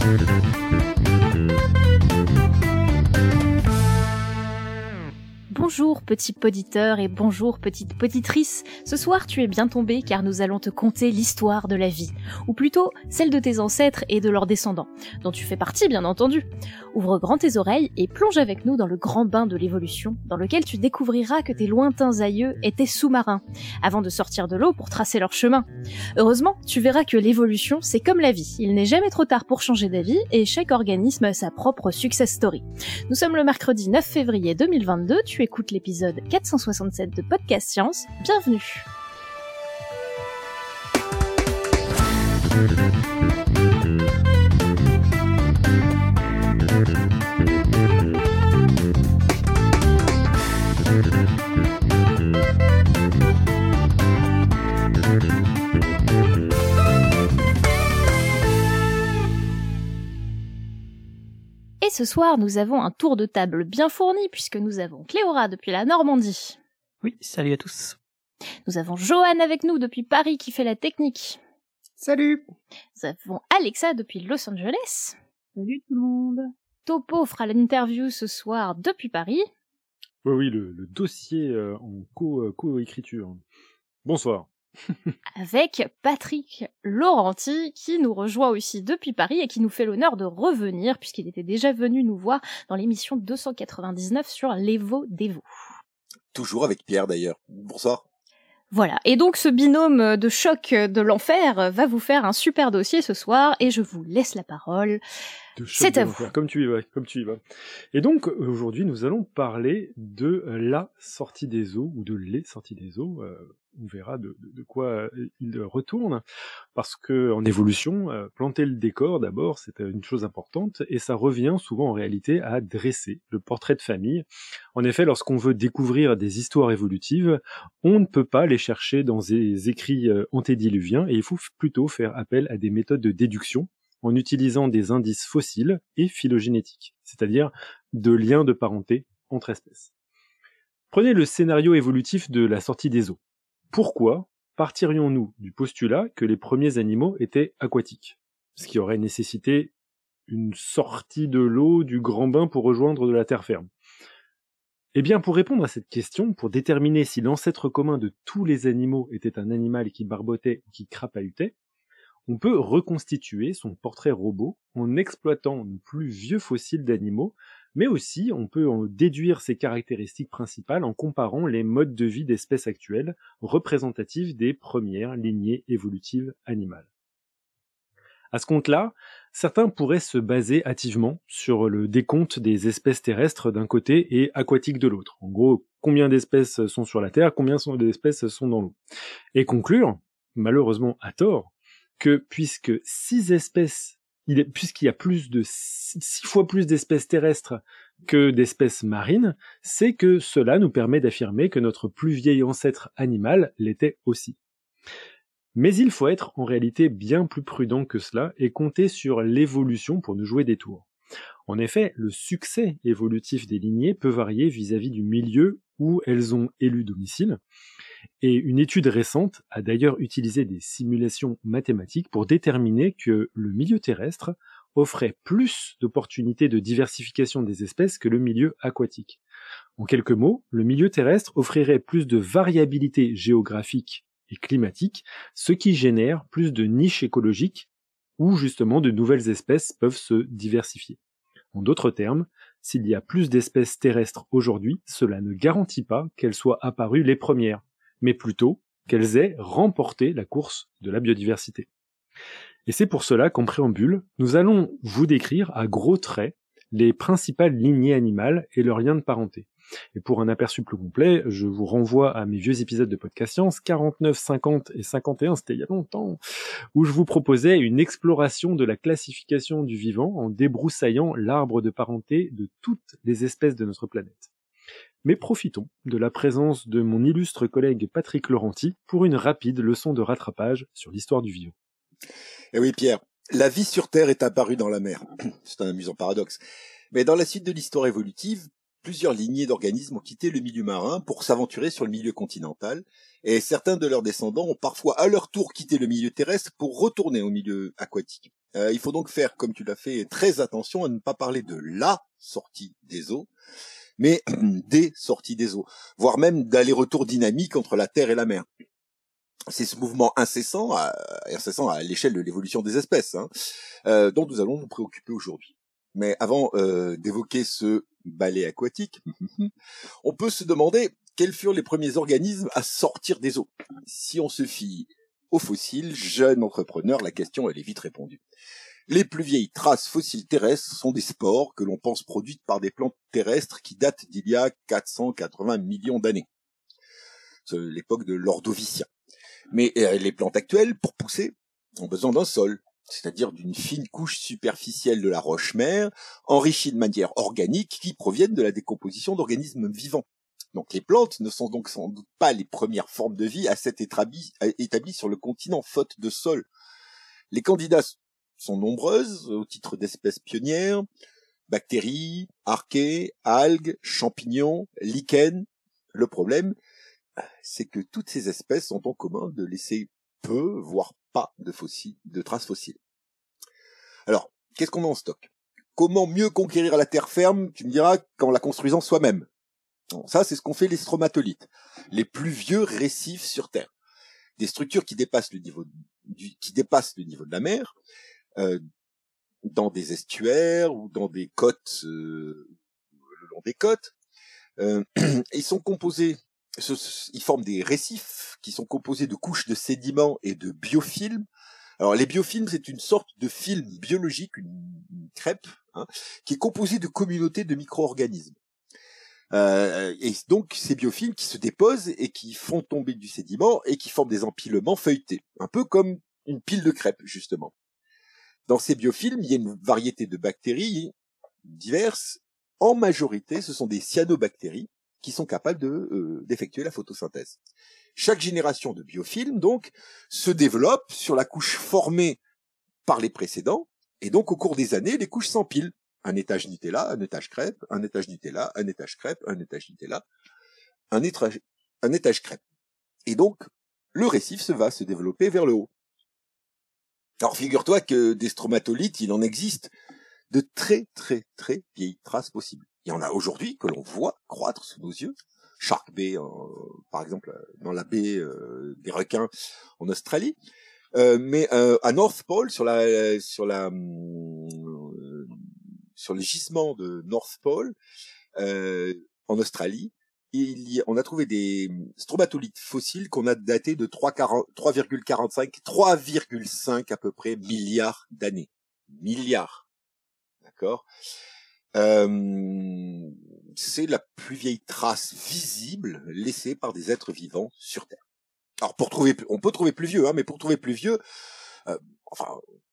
Thank you. Bonjour petit poditeur et bonjour petite poditrice. Ce soir tu es bien tombé car nous allons te conter l'histoire de la vie, ou plutôt celle de tes ancêtres et de leurs descendants, dont tu fais partie bien entendu. Ouvre grand tes oreilles et plonge avec nous dans le grand bain de l'évolution, dans lequel tu découvriras que tes lointains aïeux étaient sous-marins, avant de sortir de l'eau pour tracer leur chemin. Heureusement, tu verras que l'évolution c'est comme la vie, il n'est jamais trop tard pour changer d'avis et chaque organisme a sa propre success story. Nous sommes le mercredi 9 février 2022, tu écoutes l'épisode 467 de Podcast Science. Bienvenue Et ce soir, nous avons un tour de table bien fourni puisque nous avons Cléora depuis la Normandie. Oui, salut à tous. Nous avons Johan avec nous depuis Paris qui fait la technique. Salut. Nous avons Alexa depuis Los Angeles. Salut tout le monde. Topo fera l'interview ce soir depuis Paris. Oui, oui, le, le dossier euh, en co- co-écriture. Bonsoir. Avec Patrick Laurenti qui nous rejoint aussi depuis Paris et qui nous fait l'honneur de revenir puisqu'il était déjà venu nous voir dans l'émission 299 sur l'Evo Devo. Toujours avec Pierre d'ailleurs. Bonsoir. Voilà, et donc ce binôme de choc de l'enfer va vous faire un super dossier ce soir et je vous laisse la parole. C'est à vous. Comme tu y vas, comme tu y vas. Et donc, aujourd'hui, nous allons parler de la sortie des eaux, ou de les sorties des eaux. euh, on verra de, quoi euh, il retourne. Parce que, en évolution, euh, planter le décor, d'abord, c'est une chose importante, et ça revient souvent, en réalité, à dresser le portrait de famille. En effet, lorsqu'on veut découvrir des histoires évolutives, on ne peut pas les chercher dans des écrits euh, antédiluviens, et il faut plutôt faire appel à des méthodes de déduction, en utilisant des indices fossiles et phylogénétiques, c'est-à-dire de liens de parenté entre espèces. Prenez le scénario évolutif de la sortie des eaux. Pourquoi partirions-nous du postulat que les premiers animaux étaient aquatiques? Ce qui aurait nécessité une sortie de l'eau du grand bain pour rejoindre de la terre ferme. Eh bien, pour répondre à cette question, pour déterminer si l'ancêtre commun de tous les animaux était un animal qui barbotait ou qui crapahutait, on peut reconstituer son portrait robot en exploitant le plus vieux fossiles d'animaux, mais aussi on peut en déduire ses caractéristiques principales en comparant les modes de vie d'espèces actuelles représentatives des premières lignées évolutives animales. À ce compte-là, certains pourraient se baser hâtivement sur le décompte des espèces terrestres d'un côté et aquatiques de l'autre. En gros, combien d'espèces sont sur la Terre, combien d'espèces sont dans l'eau. Et conclure, malheureusement à tort, que puisque six espèces, puisqu'il y a plus de six, fois plus d'espèces terrestres que d'espèces marines, c'est que cela nous permet d'affirmer que notre plus vieil ancêtre animal l'était aussi. Mais il faut être en réalité bien plus prudent que cela et compter sur l'évolution pour nous jouer des tours. En effet, le succès évolutif des lignées peut varier vis-à-vis du milieu où elles ont élu domicile, et une étude récente a d'ailleurs utilisé des simulations mathématiques pour déterminer que le milieu terrestre offrait plus d'opportunités de diversification des espèces que le milieu aquatique. En quelques mots, le milieu terrestre offrirait plus de variabilité géographique et climatique, ce qui génère plus de niches écologiques où justement de nouvelles espèces peuvent se diversifier. En d'autres termes, s'il y a plus d'espèces terrestres aujourd'hui, cela ne garantit pas qu'elles soient apparues les premières, mais plutôt qu'elles aient remporté la course de la biodiversité. Et c'est pour cela qu'en préambule, nous allons vous décrire à gros traits les principales lignées animales et leurs liens de parenté. Et pour un aperçu plus complet, je vous renvoie à mes vieux épisodes de Podcast Science, 49, 50 et 51, c'était il y a longtemps, où je vous proposais une exploration de la classification du vivant en débroussaillant l'arbre de parenté de toutes les espèces de notre planète. Mais profitons de la présence de mon illustre collègue Patrick Laurenti pour une rapide leçon de rattrapage sur l'histoire du vivant. Eh oui, Pierre, la vie sur Terre est apparue dans la mer. C'est un amusant paradoxe. Mais dans la suite de l'histoire évolutive, plusieurs lignées d'organismes ont quitté le milieu marin pour s'aventurer sur le milieu continental, et certains de leurs descendants ont parfois à leur tour quitté le milieu terrestre pour retourner au milieu aquatique. Euh, il faut donc faire, comme tu l'as fait, très attention à ne pas parler de la sortie des eaux, mais des sorties des eaux, voire même d'aller-retour dynamique entre la Terre et la mer. C'est ce mouvement incessant, à, incessant à l'échelle de l'évolution des espèces, hein, euh, dont nous allons nous préoccuper aujourd'hui. Mais avant euh, d'évoquer ce balai aquatique, on peut se demander quels furent les premiers organismes à sortir des eaux. Si on se fie aux fossiles, jeune entrepreneur, la question elle est vite répondue. Les plus vieilles traces fossiles terrestres sont des spores que l'on pense produites par des plantes terrestres qui datent d'il y a 480 millions d'années. C'est l'époque de l'Ordovicien. Mais euh, les plantes actuelles, pour pousser, ont besoin d'un sol, c'est-à-dire d'une fine couche superficielle de la roche-mère, enrichie de manière organique qui proviennent de la décomposition d'organismes vivants. Donc les plantes ne sont donc sans doute pas les premières formes de vie à s'être établies, sur le continent faute de sol. Les candidats sont nombreuses au titre d'espèces pionnières, bactéries, archées, algues, champignons, lichens. Le problème, c'est que toutes ces espèces ont en commun de laisser peu, voire pas de fossiles, de traces fossiles. Alors, qu'est-ce qu'on a en stock? Comment mieux conquérir la terre ferme, tu me diras, qu'en la construisant soi-même? Ça, c'est ce qu'ont fait les stromatolites, les plus vieux récifs sur Terre. Des structures qui dépassent le niveau, qui dépassent le niveau de la mer, euh, dans des estuaires ou dans des côtes, euh, le long des côtes. Euh, ils sont composés ils forment des récifs qui sont composés de couches de sédiments et de biofilms. Alors les biofilms, c'est une sorte de film biologique, une, crêpe, hein, qui est composée de communautés de micro-organismes. Euh, et donc ces biofilms qui se déposent et qui font tomber du sédiment et qui forment des empilements feuilletés, un peu comme une pile de crêpes justement. Dans ces biofilms, il y a une variété de bactéries diverses. En majorité, ce sont des cyanobactéries qui sont capables de euh, d'effectuer la photosynthèse. Chaque génération de biofilms donc se développe sur la couche formée par les précédents et donc au cours des années les couches s'empilent. Un étage Nutella, un étage crêpe, un étage Nutella, un étage crêpe, un étage Nutella, un un étage crêpe. Et donc le récif se va se développer vers le haut. Alors figure-toi que des stromatolites, il en existe de très très très vieilles traces possibles. Il y en a aujourd'hui que l'on voit croître sous nos yeux. Shark Bay, euh, par exemple, euh, dans la baie euh, des requins en Australie. mais à North Pole, sur la sur la sur les gisements de North Pole en Australie, il y, on a trouvé des stromatolites fossiles qu'on a datés de 3,45, 3,5 à peu près milliards d'années. Milliards. D'accord? C'est la plus vieille trace visible laissée par des êtres vivants sur Terre. Alors pour trouver, on peut trouver plus vieux, hein, mais pour trouver plus vieux, euh, enfin,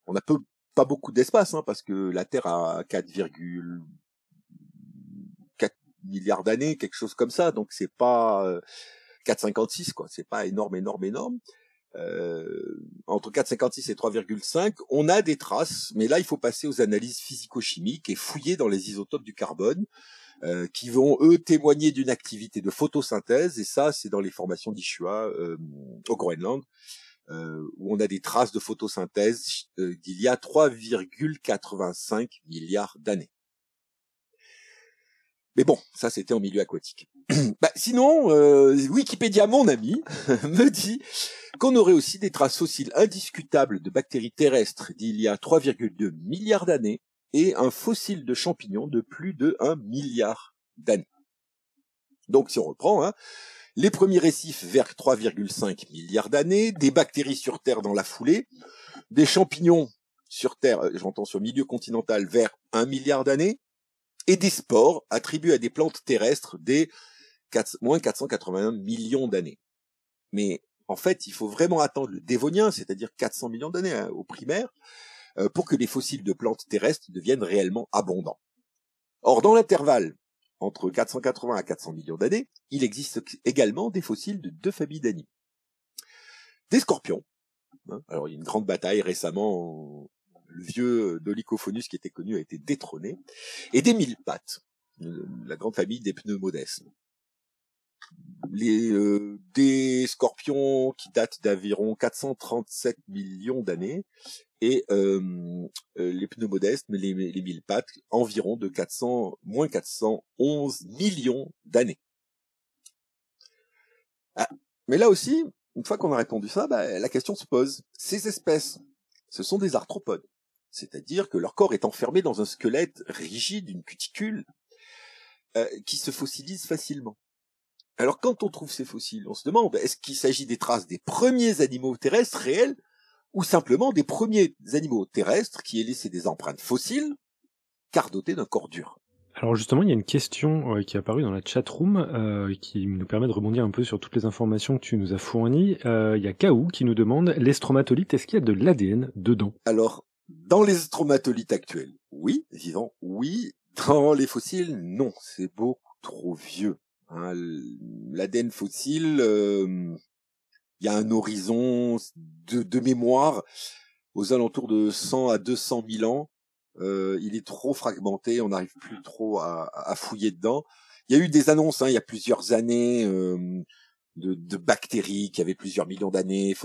on n'a pas beaucoup d'espace, hein, parce que la Terre a 4,4 milliards d'années, quelque chose comme ça, donc c'est pas 4,56 euh, quoi, c'est pas énorme, énorme, énorme. Euh, entre 4,56 et 3,5, on a des traces, mais là il faut passer aux analyses physico-chimiques et fouiller dans les isotopes du carbone, euh, qui vont eux témoigner d'une activité de photosynthèse, et ça c'est dans les formations d'Ishua euh, au Groenland, où on a des traces de photosynthèse d'il y a 3,85 milliards d'années. Mais bon, ça c'était en milieu aquatique. bah, sinon, Wikipédia, mon ami, me dit qu'on aurait aussi des traces fossiles indiscutables de bactéries terrestres d'il y a 3,2 milliards d'années et un fossile de champignons de plus de 1 milliard d'années. Donc si on reprend, hein, les premiers récifs vers 3,5 milliards d'années, des bactéries sur Terre dans la foulée, des champignons sur Terre, euh, j'entends sur milieu continental, vers 1 milliard d'années, et des spores attribués à des plantes terrestres des 4, moins 481 millions d'années. Mais en fait, il faut vraiment attendre le Dévonien, c'est-à-dire 400 millions d'années hein, au primaire, euh, pour que les fossiles de plantes terrestres deviennent réellement abondants. Or, dans l'intervalle entre 480 à 400 millions d'années, il existe également des fossiles de deux familles d'animaux. Des scorpions. Hein, alors, il y a une grande bataille récemment, le vieux Dolichophonus qui était connu a été détrôné, et des mille pattes, la grande famille des pneumodesmes. Les, euh, des scorpions qui datent d'environ 437 millions d'années et euh, les pneumodestes, les, les mille pattes, environ de 400, moins 411 millions d'années. Ah, mais là aussi, une fois qu'on a répondu ça, bah, la question se pose. Ces espèces, ce sont des arthropodes. C'est-à-dire que leur corps est enfermé dans un squelette rigide, une cuticule, euh, qui se fossilise facilement. Alors quand on trouve ces fossiles, on se demande, est-ce qu'il s'agit des traces des premiers animaux terrestres réels ou simplement des premiers animaux terrestres qui aient laissé des empreintes fossiles, car dotés d'un corps dur? Alors justement, il y a une question euh, qui est apparue dans la chat room euh, qui nous permet de rebondir un peu sur toutes les informations que tu nous as fournies. Euh, il y a Kaou qui nous demande les stromatolites, est-ce qu'il y a de l'ADN dedans? Alors, dans les stromatolites actuels, oui, vivants, oui. Dans les fossiles, non, c'est beaucoup trop vieux. Hein, L'ADN fossile, il y a un horizon de, de, mémoire aux alentours de 100 à 200 000 ans. Il est trop fragmenté, on n'arrive plus trop à, à, fouiller dedans. Il y a eu des annonces, hein, il y a plusieurs années, de, de, bactéries qui avaient plusieurs millions d'années,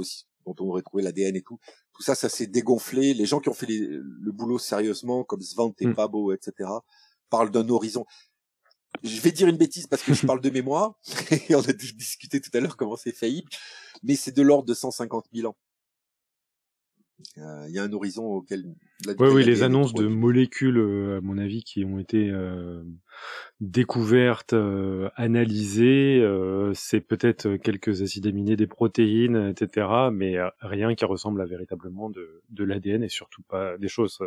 dont on aurait trouvé l'ADN et tout. Tout ça, ça s'est dégonflé. Les gens qui ont fait le boulot sérieusement, comme Svante et mm. Pabo, etc., parlent d'un horizon je vais dire une bêtise parce que je parle de mémoire, et on a discuté tout à l'heure comment c'est faillible, mais c'est de l'ordre de 150 000 ans. Euh, il y a un horizon auquel... oui, oui, les annonces de molécules, euh, à mon avis, qui ont été euh, découvertes, analysées, c'est peut-être quelques acides aminés, des protéines, etc., mais rien qui ressemble à véritablement de, de l'ADN et surtout pas des choses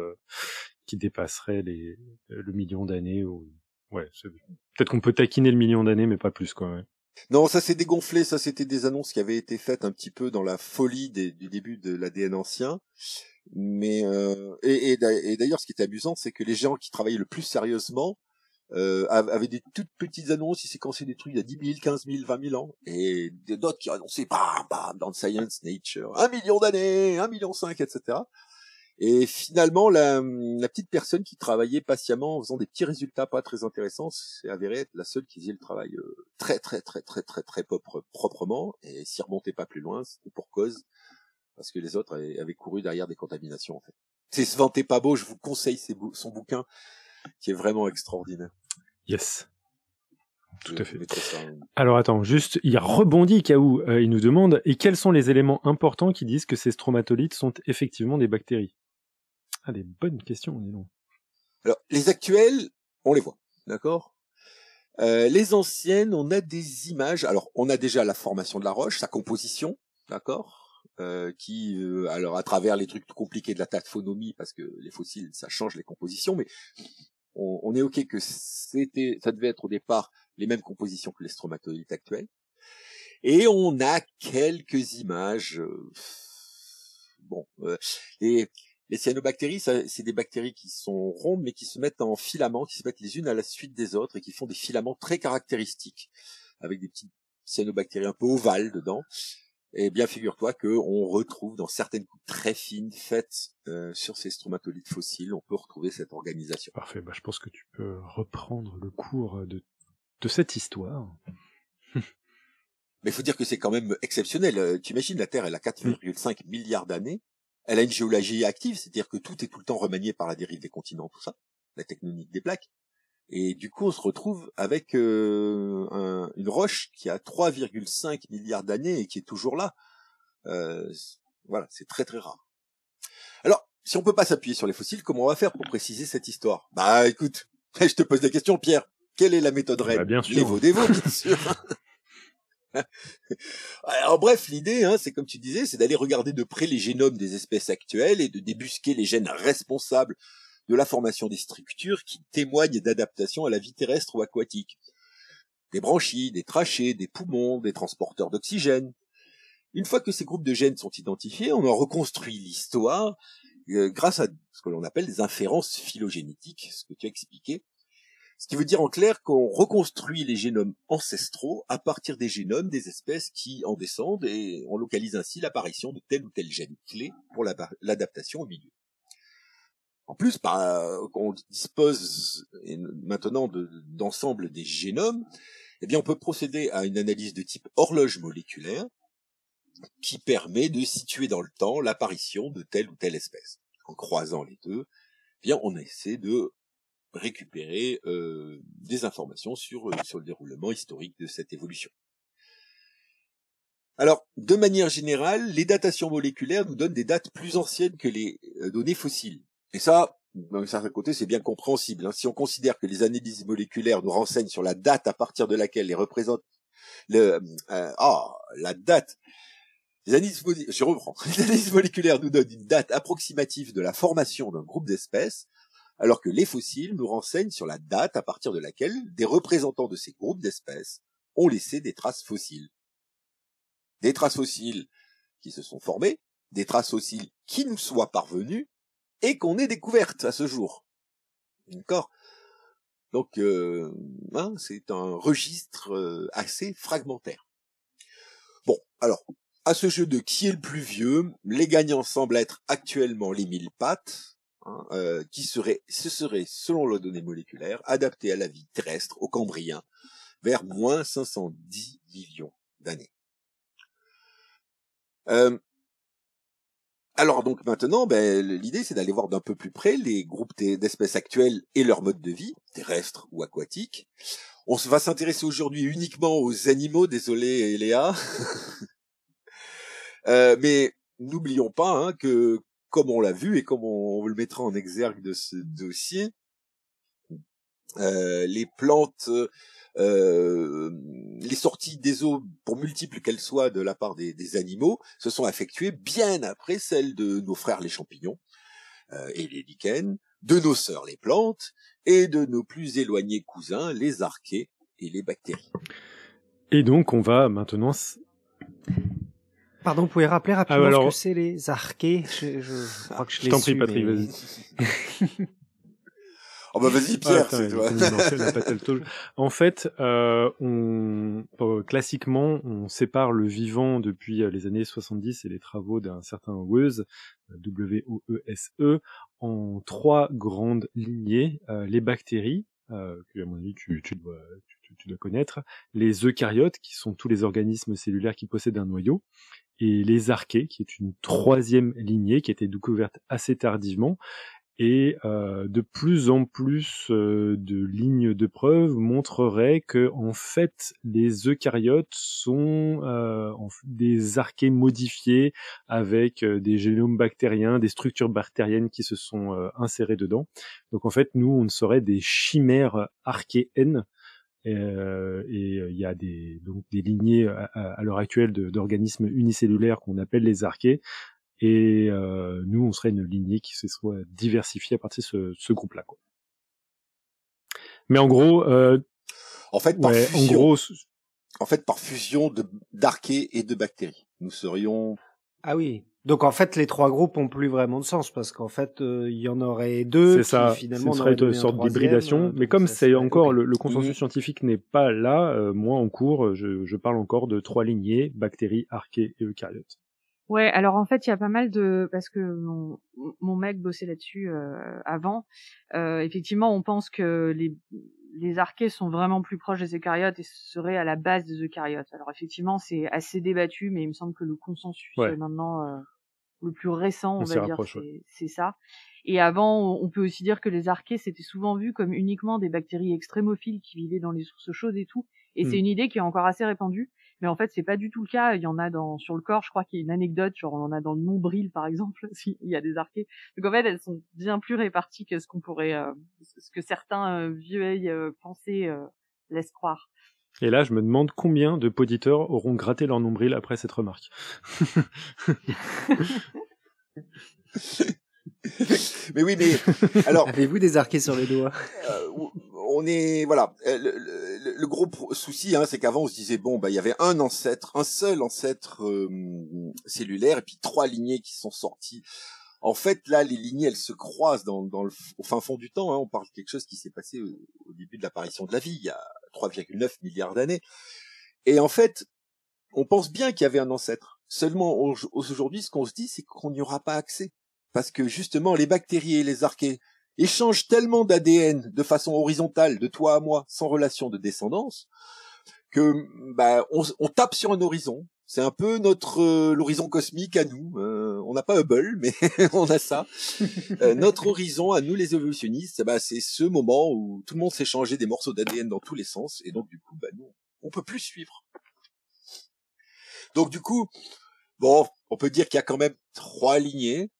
qui dépasseraient les, le million d'années ou ouais, peut-être qu'on peut taquiner le million d'années, mais pas plus, quoi. Non, ça s'est dégonflé. Ça, c'était des annonces qui avaient été faites un petit peu dans la folie du début de l'ADN ancien. Mais euh, et, d'ailleurs, ce qui était amusant, c'est que les gens qui travaillaient le plus sérieusement euh, avaient des toutes petites annonces. Ils séquençaient des trucs a 10 000, 15 000, 20 000 ans, et d'autres qui annonçaient bam, bam, dans Science, Nature, un million d'années, un million cinq, etc. Et finalement, la, la, petite personne qui travaillait patiemment en faisant des petits résultats pas très intéressants s'est avérée être la seule qui faisait le travail euh, très très très très très très propre, proprement et s'y remontait pas plus loin, c'était pour cause parce que les autres avaient couru derrière des contaminations en fait. C'est Svante beau, je vous conseille son bouquin qui est vraiment extraordinaire. Yes. Tout à fait. Alors attends, juste, il y a rebondi Kaou, euh, il nous demande, et quels sont les éléments importants qui disent que ces stromatolites sont effectivement des bactéries? Ah, des bonnes questions, dis donc. Alors, les actuelles, on les voit, d'accord? Euh, Les anciennes, on a des images. Alors, on a déjà la formation de la roche, sa composition, d'accord? Euh, Qui, euh, alors, à travers les trucs compliqués de la taphonomie, parce que les fossiles, ça change les compositions, mais on, on est ok que c'était, ça devait être au départ les mêmes compositions que les stromatolites actuels. Et on a quelques images. Bon, les, les cyanobactéries, c'est des bactéries qui sont rondes, mais qui se mettent en filaments, qui se mettent les unes à la suite des autres et qui font des filaments très caractéristiques, avec des petites cyanobactéries un peu ovales dedans. Et bien, figure-toi qu'on retrouve dans certaines coupes très fines faites euh, sur ces stromatolites fossiles, on peut retrouver cette organisation. Parfait. Bah, je pense que tu peux reprendre le cours de, de cette histoire. Mais il faut dire que c'est quand même exceptionnel. Euh, tu imagines, la Terre, elle a 4,5 milliards d'années elle a une géologie active, c'est-à-dire que tout est tout le temps remanié par la dérive des continents, tout ça, la tectonique des plaques. Et du coup, on se retrouve avec euh, une roche qui a 3,5 milliards d'années et qui est toujours là. Euh, voilà, c'est très très rare. Alors, si on peut pas s'appuyer sur les fossiles, comment on va faire pour préciser cette histoire? Bah, écoute, je te pose la question, Pierre. Quelle est la méthode REM bah, bien sûr. Les bien sûr. Alors bref, l'idée, hein, c'est comme tu disais, c'est d'aller regarder de près les génomes des espèces actuelles et de débusquer les gènes responsables de la formation des structures qui témoignent d'adaptation à la vie terrestre ou aquatique. Des branchies, des trachées, des poumons, des transporteurs d'oxygène. Une fois que ces groupes de gènes sont identifiés, on en reconstruit l'histoire euh, grâce à ce que l'on appelle des inférences phylogénétiques, ce que tu as expliqué, ce qui veut dire en clair qu'on reconstruit les génomes ancestraux à partir des génomes des espèces qui en descendent et on localise ainsi l'apparition de tel ou tel gène clé pour l'adaptation au milieu. En plus, bah, on dispose maintenant d'ensemble des génomes eh bien, on peut procéder à une analyse de type horloge moléculaire qui permet de situer dans le temps l'apparition de telle ou telle espèce. En croisant les deux, eh bien, on essaie de récupérer euh, des informations sur, euh, sur le déroulement historique de cette évolution. Alors, de manière générale, les datations moléculaires nous donnent des dates plus anciennes que les euh, données fossiles. Et ça, d'un certain côté, c'est bien compréhensible. Hein. Si on considère que les analyses moléculaires nous renseignent sur la date à partir de laquelle les représentent le, ah, la date les analyses, je reprends. Les analyses moléculaires nous donnent une date approximative de la formation d'un groupe d'espèces, alors que les fossiles nous renseignent sur la date à partir de laquelle des représentants de ces groupes d'espèces ont laissé des traces fossiles. Des traces fossiles qui se sont formées, des traces fossiles qui nous soient parvenues et qu'on ait découvertes à ce jour. D'accord? Donc, euh, hein, c'est un registre euh, assez fragmentaire. Bon, alors, à ce jeu de qui est le plus vieux, les gagnants semblent être actuellement les mille pattes, Hein, euh, qui serait, ce serait, selon les données moléculaires, adapté à la vie terrestre, au Cambrien, vers moins 510 millions d'années. Euh, alors donc maintenant, ben, l'idée c'est d'aller voir d'un peu plus près les groupes d'espèces actuelles et leur mode de vie, terrestres ou aquatiques. On va s'intéresser aujourd'hui uniquement aux animaux, désolé Léa. euh, mais n'oublions pas hein, que comme on l'a vu et comme on, le mettra en exergue de ce dossier, euh, les plantes, euh, les sorties des eaux, pour multiples qu'elles soient de la part des, animaux, se sont effectuées bien après celles de nos frères les champignons euh, et les lichens, de nos sœurs les plantes et de nos plus éloignés cousins les archées et les bactéries. Et donc on va maintenant Pardon, vous pouvez rappeler rapidement ah, ce que c'est les archées je, je, crois que je, je t'en prie, Patrick, vas-y. oh bah vas-y, Pierre, c'est toi. en fait, euh, on, euh, classiquement, on sépare le vivant depuis euh, les années 70 et les travaux d'un certain Weuse, W-O-E-S-E, e, en trois grandes lignées. Euh, les bactéries, euh, à mon avis tu dois connaître, les eucaryotes, qui sont tous les organismes cellulaires qui possèdent un noyau, et les archées, qui est une troisième lignée qui a été découverte assez tardivement. Et euh, de plus en plus euh, de lignes de preuve montreraient que en fait les eucaryotes sont euh, des archées modifiées avec euh, des génomes bactériens, des structures bactériennes qui se sont euh, insérées dedans. Donc en fait nous on serait des chimères archéennes euh, et il y a des, donc des lignées à, l'heure actuelle d'organismes unicellulaires qu'on appelle les archées. Et euh, nous, on serait une lignée qui se soit diversifiée à partir de ce, ce groupe-là. Mais en gros, en fait, par fusion, en gros, en fait, par fusion d'archées et de bactéries, nous serions. Ah oui. Donc en fait, les trois groupes ont plus vraiment de sens parce qu'en fait, euh, il y en aurait deux. C'est ça. Finalement, ce serait une sorte d'hybridation. Mais comme c'est encore le, consensus mhm. scientifique n'est pas là, euh, moi en cours, je, je, parle encore de trois lignées bactéries, archées et eucaryotes. Ouais, alors en fait, il y a pas mal de parce que mon, mon mec bossait là-dessus euh, avant. Euh, effectivement, on pense que les les archées sont vraiment plus proches des eucaryotes et seraient à la base des eucaryotes. Alors effectivement, c'est assez débattu, mais il me semble que le consensus maintenant le plus récent, on, va dire, c'est ça. Et avant, on peut aussi dire que les archées, c'était souvent vu comme uniquement des bactéries extrémophiles qui vivaient dans les sources chaudes et tout. Et c'est hmm. une idée qui est encore assez répandue. Mais en fait, c'est pas du tout le cas. Il y en a dans, sur le corps, je crois qu'il y a une anecdote, genre on en a dans le nombril, par exemple, s'il y a des archées. Donc en fait, elles sont bien plus réparties que ce qu'on pourrait, euh, ce que certains euh, vieilles euh, pensées euh, laissent croire. Et là, je me demande combien de poditeurs auront gratté leur nombril après cette remarque. mais oui, mais alors. Avez-vous des archées sur les doigts? Euh, On est voilà. Euh, le, gros souci, hein, c'est qu'avant on se disait bon, bah il y avait un ancêtre, un seul ancêtre euh, cellulaire, et puis trois lignées qui sont sorties. En fait, là, les lignées, elles se croisent dans, le, au fin fond du temps. Hein. On parle de quelque chose qui s'est passé au, au début de l'apparition de la vie, il y a 3,9 milliards d'années. Et en fait, on pense bien qu'il y avait un ancêtre. Seulement, aujourd'hui, ce qu'on se dit, c'est qu'on n'y aura pas accès. Parce que justement, les bactéries et les archées échangent tellement d'ADN de façon horizontale, de toi à moi, sans relation de descendance, que bah, on, on tape sur un horizon. C'est un peu notre euh, l'horizon cosmique à nous. Euh, on n'a pas Hubble, mais on a ça. Euh, notre horizon à nous les évolutionnistes, bah, c'est ce moment où tout le monde s'est changé des morceaux d'ADN dans tous les sens, et donc du coup, bah, nous, on peut plus suivre. Donc du coup, bon, on peut dire qu'il y a quand même trois lignées.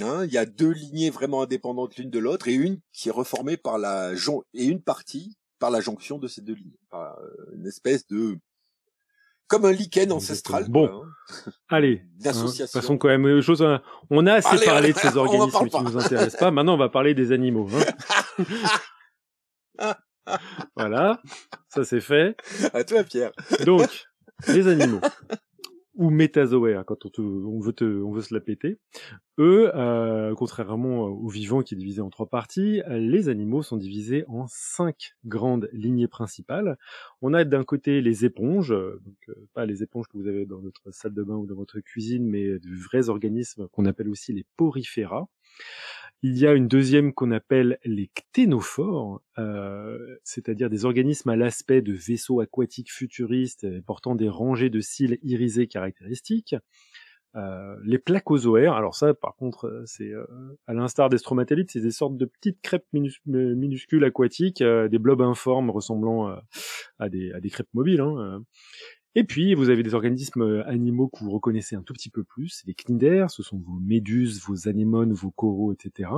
Hein, il y a deux lignées vraiment indépendantes l'une de l'autre et une qui est reformée par la jon et une partie par la jonction de ces deux lignées, par une espèce de comme un lichen ancestral. Bon, hein. allez, hein, d'association. Hein, quand même euh, chose. On a assez parlé de ces organismes qui nous intéressent pas. Maintenant, on va parler des animaux. Hein. voilà, ça c'est fait. À toi, Pierre. Donc, les animaux ou métazoaires quand on, on, veut te, on veut se la péter. Eux, euh, contrairement aux vivants qui est divisé en trois parties, les animaux sont divisés en cinq grandes lignées principales. On a d'un côté les éponges, donc euh, pas les éponges que vous avez dans votre salle de bain ou dans votre cuisine, mais de vrais organismes qu'on appelle aussi les porifera. Il y a une deuxième qu'on appelle les cténophores, euh, c'est-à-dire des organismes à l'aspect de vaisseaux aquatiques futuristes portant des rangées de cils irisés caractéristiques. Euh, les placozoaires, alors ça par contre euh, c'est à l'instar des stromatolites, c'est des sortes de petites crêpes minuscules aquatiques, des blobs informes ressemblant à des, à des crêpes mobiles. Hein, et puis, vous avez des organismes euh, animaux que vous reconnaissez un tout petit peu plus, les cnidaires, ce sont vos méduses, vos anémones, vos coraux, etc.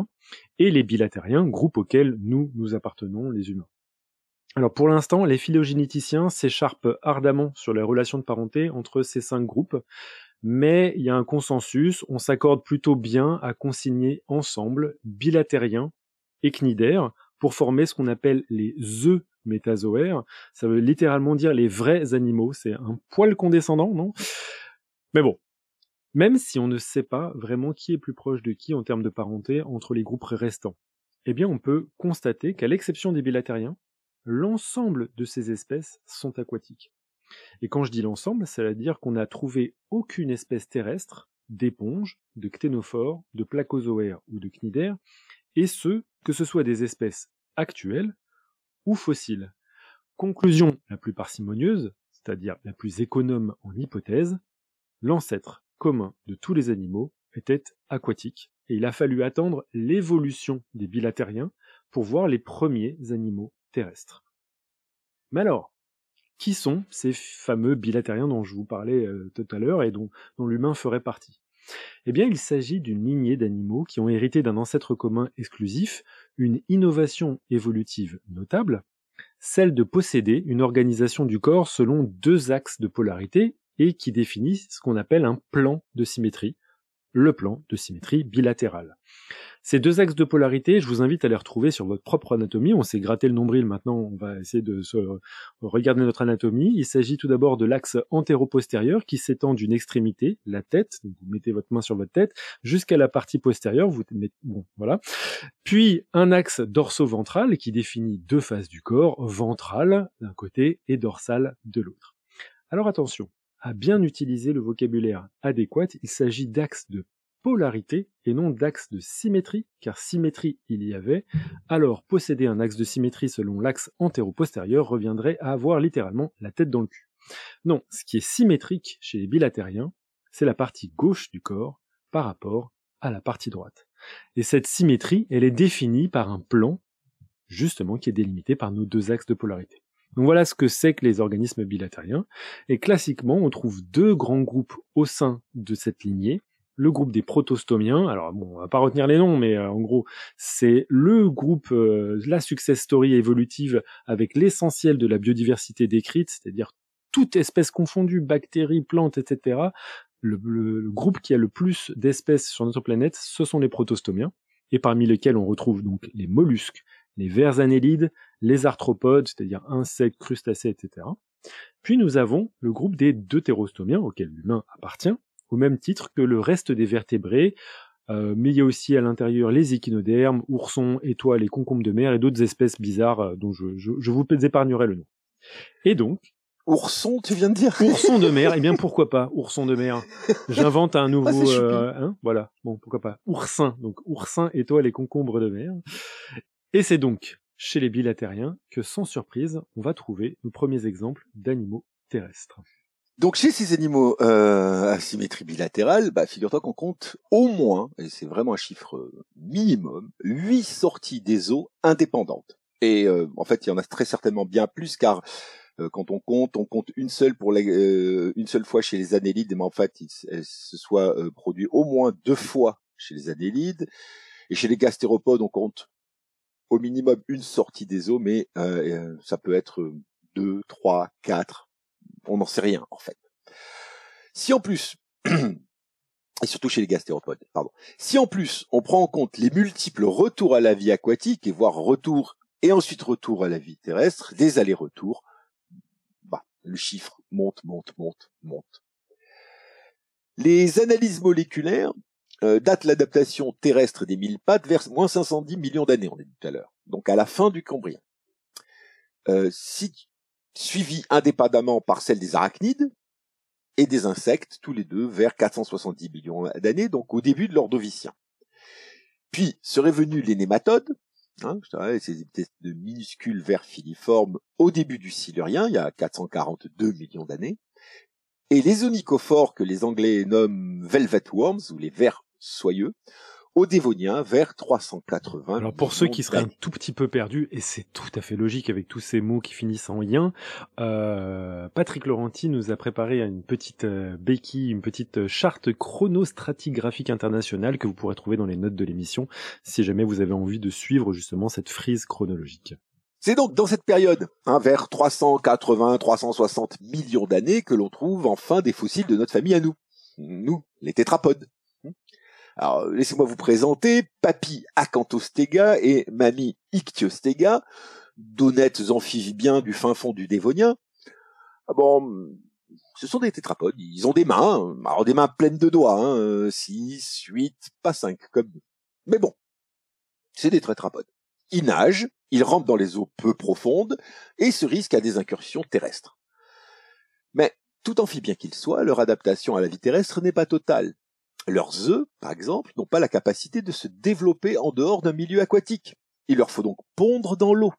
Et les bilatériens, groupe auquel nous, nous appartenons, les humains. Alors pour l'instant, les phylogénéticiens s'écharpent ardemment sur les relations de parenté entre ces cinq groupes, mais il y a un consensus, on s'accorde plutôt bien à consigner ensemble bilatériens et cnidaires pour former ce qu'on appelle les œufs métazoaires. Ça veut littéralement dire les vrais animaux. C'est un poil condescendant, non? Mais bon, même si on ne sait pas vraiment qui est plus proche de qui en termes de parenté entre les groupes restants, eh bien on peut constater qu'à l'exception des bilatériens, l'ensemble de ces espèces sont aquatiques. Et quand je dis l'ensemble, ça veut dire qu'on n'a trouvé aucune espèce terrestre d'éponge, de cténophore, de placozoaire ou de cnidaire, et ce, que ce soit des espèces actuelles ou fossiles. Conclusion la plus parcimonieuse, c'est-à-dire la plus économe en hypothèse, l'ancêtre commun de tous les animaux était aquatique, et il a fallu attendre l'évolution des bilatériens pour voir les premiers animaux terrestres. Mais alors, qui sont ces fameux bilatériens dont je vous parlais euh, tout à l'heure et dont l'humain ferait partie? Eh bien, il s'agit d'une lignée d'animaux qui ont hérité d'un ancêtre commun exclusif, une innovation évolutive notable, celle de posséder une organisation du corps selon deux axes de polarité et qui définit ce qu'on appelle un plan de symétrie, le plan de symétrie bilatérale. Ces deux axes de polarité, je vous invite à les retrouver sur votre propre anatomie. On s'est gratté le nombril, maintenant on va essayer de se regarder notre anatomie. Il s'agit tout d'abord de l'axe antéro-postérieur qui s'étend d'une extrémité, la tête, vous mettez votre main sur votre tête, jusqu'à la partie postérieure, vous mettez, bon, voilà. Puis un axe dorso-ventral qui définit deux faces du corps, ventrale d'un côté et dorsale de l'autre. Alors attention, à bien utiliser le vocabulaire adéquat, il s'agit d'axes de polarité et non d'axe de symétrie, car symétrie il y avait, alors posséder un axe de symétrie selon l'axe antéro-postérieur reviendrait à avoir littéralement la tête dans le cul. Non, ce qui est symétrique chez les bilatériens, c'est la partie gauche du corps par rapport à la partie droite. Et cette symétrie, elle est définie par un plan, justement, qui est délimité par nos deux axes de polarité. Donc voilà ce que c'est que les organismes bilatériens. Et classiquement, on trouve deux grands groupes au sein de cette lignée, le groupe des protostomiens. Alors bon, on va pas retenir les noms, mais euh, en gros, c'est le groupe, euh, la success story évolutive avec l'essentiel de la biodiversité décrite, c'est-à-dire toute espèce confondue, bactéries, plantes, etc. Le, groupe qui a le plus d'espèces sur notre planète, ce sont les protostomiens, et parmi lesquels on retrouve donc les mollusques, les vers annélides, les arthropodes, c'est-à-dire insectes, crustacés, etc. Puis nous avons le groupe des deutérostomiens, auquel l'humain appartient, au même titre que le reste des vertébrés, euh, mais il y a aussi à l'intérieur les échinodermes, oursons, étoiles et concombres de mer et d'autres espèces bizarres euh, dont je, je, vous épargnerai le nom. Et donc, Ourson, tu viens de dire? Ourson de mer, eh bien pourquoi pas, ourson de mer. J'invente un nouveau, ah, euh, hein, voilà, bon pourquoi pas. Oursin, donc oursin, étoile et concombre de mer. Et c'est donc chez les bilatériens que sans surprise, on va trouver nos premiers exemples d'animaux terrestres. Donc chez ces animaux euh, à symétrie bilatérale, bah, figure-toi qu'on compte au moins, et c'est vraiment un chiffre minimum, huit sorties des eaux indépendantes. Et euh, en fait, il y en a très certainement bien plus, car euh, quand on compte, on compte une seule pour euh, une seule fois chez les annélides, mais en fait, il, se soit produit au moins deux fois chez les annélides. Et chez les gastéropodes, on compte au minimum une sortie des eaux, mais ça peut être deux, trois, quatre, on n'en sait rien en fait. Si en plus, et surtout chez les gastéropodes, pardon, si en plus on prend en compte les multiples retours à la vie aquatique, et voire retour et ensuite retour à la vie terrestre, des allers-retours, bah, le chiffre monte, monte, monte, monte. Les analyses moléculaires euh, datent l'adaptation terrestre des mille pattes vers moins 510 millions d'années, on a dit tout à l'heure, donc à la fin du Cambrien. Euh, si suivi indépendamment par celle des arachnides et des insectes, tous les deux vers 470 millions d'années, donc au début de l'ordovicien. Puis seraient venus les nématodes, hein, ces espèces de minuscules vers filiformes au début du Silurien, il y a 442 millions d'années, et les onychophores que les Anglais nomment velvet worms, ou les vers soyeux, au Dévonien vers 380. Alors pour ceux qui seraient un tout petit peu perdus, et c'est tout à fait logique avec tous ces mots qui finissent en yin, euh, Patrick Laurenti nous a préparé une petite euh, béquille, une petite charte chronostratigraphique internationale que vous pourrez trouver dans les notes de l'émission si jamais vous avez envie de suivre justement cette frise chronologique. C'est donc dans cette période, hein, vers 380-360 millions d'années, que l'on trouve enfin des fossiles de notre famille à nous. Nous, les tétrapodes. Alors, laissez-moi vous présenter Papy Acanthostega et Mamie Ichthyostega, d'honnêtes amphibiens du fin fond du Dévonien. Ah bon, ce sont des tétrapodes, ils ont des mains, alors des mains pleines de doigts, hein, 6, 8, pas 5 comme. Mais bon, c'est des tétrapodes. Ils nagent, ils rampent dans les eaux peu profondes et se risquent à des incursions terrestres. Mais tout amphibien qu'ils soient, leur adaptation à la vie terrestre n'est pas totale. Leurs œufs, par exemple, n'ont pas la capacité de se développer en dehors d'un milieu aquatique. Il leur faut donc pondre dans l'eau.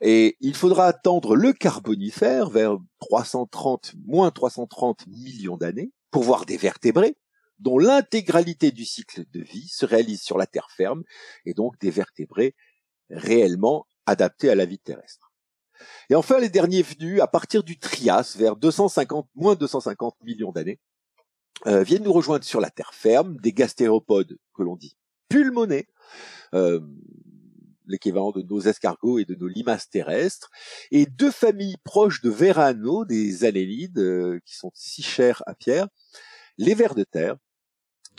Et il faudra attendre le Carbonifère vers 330, moins 330 millions d'années pour voir des vertébrés dont l'intégralité du cycle de vie se réalise sur la terre ferme et donc des vertébrés réellement adaptés à la vie terrestre. Et enfin, les derniers venus à partir du Trias vers 250, moins 250 millions d'années euh, viennent nous rejoindre sur la terre ferme des gastéropodes que l'on dit pulmonés, euh, l'équivalent de nos escargots et de nos limaces terrestres, et deux familles proches de Verano, des annélides, euh, qui sont si chers à Pierre, les vers de terre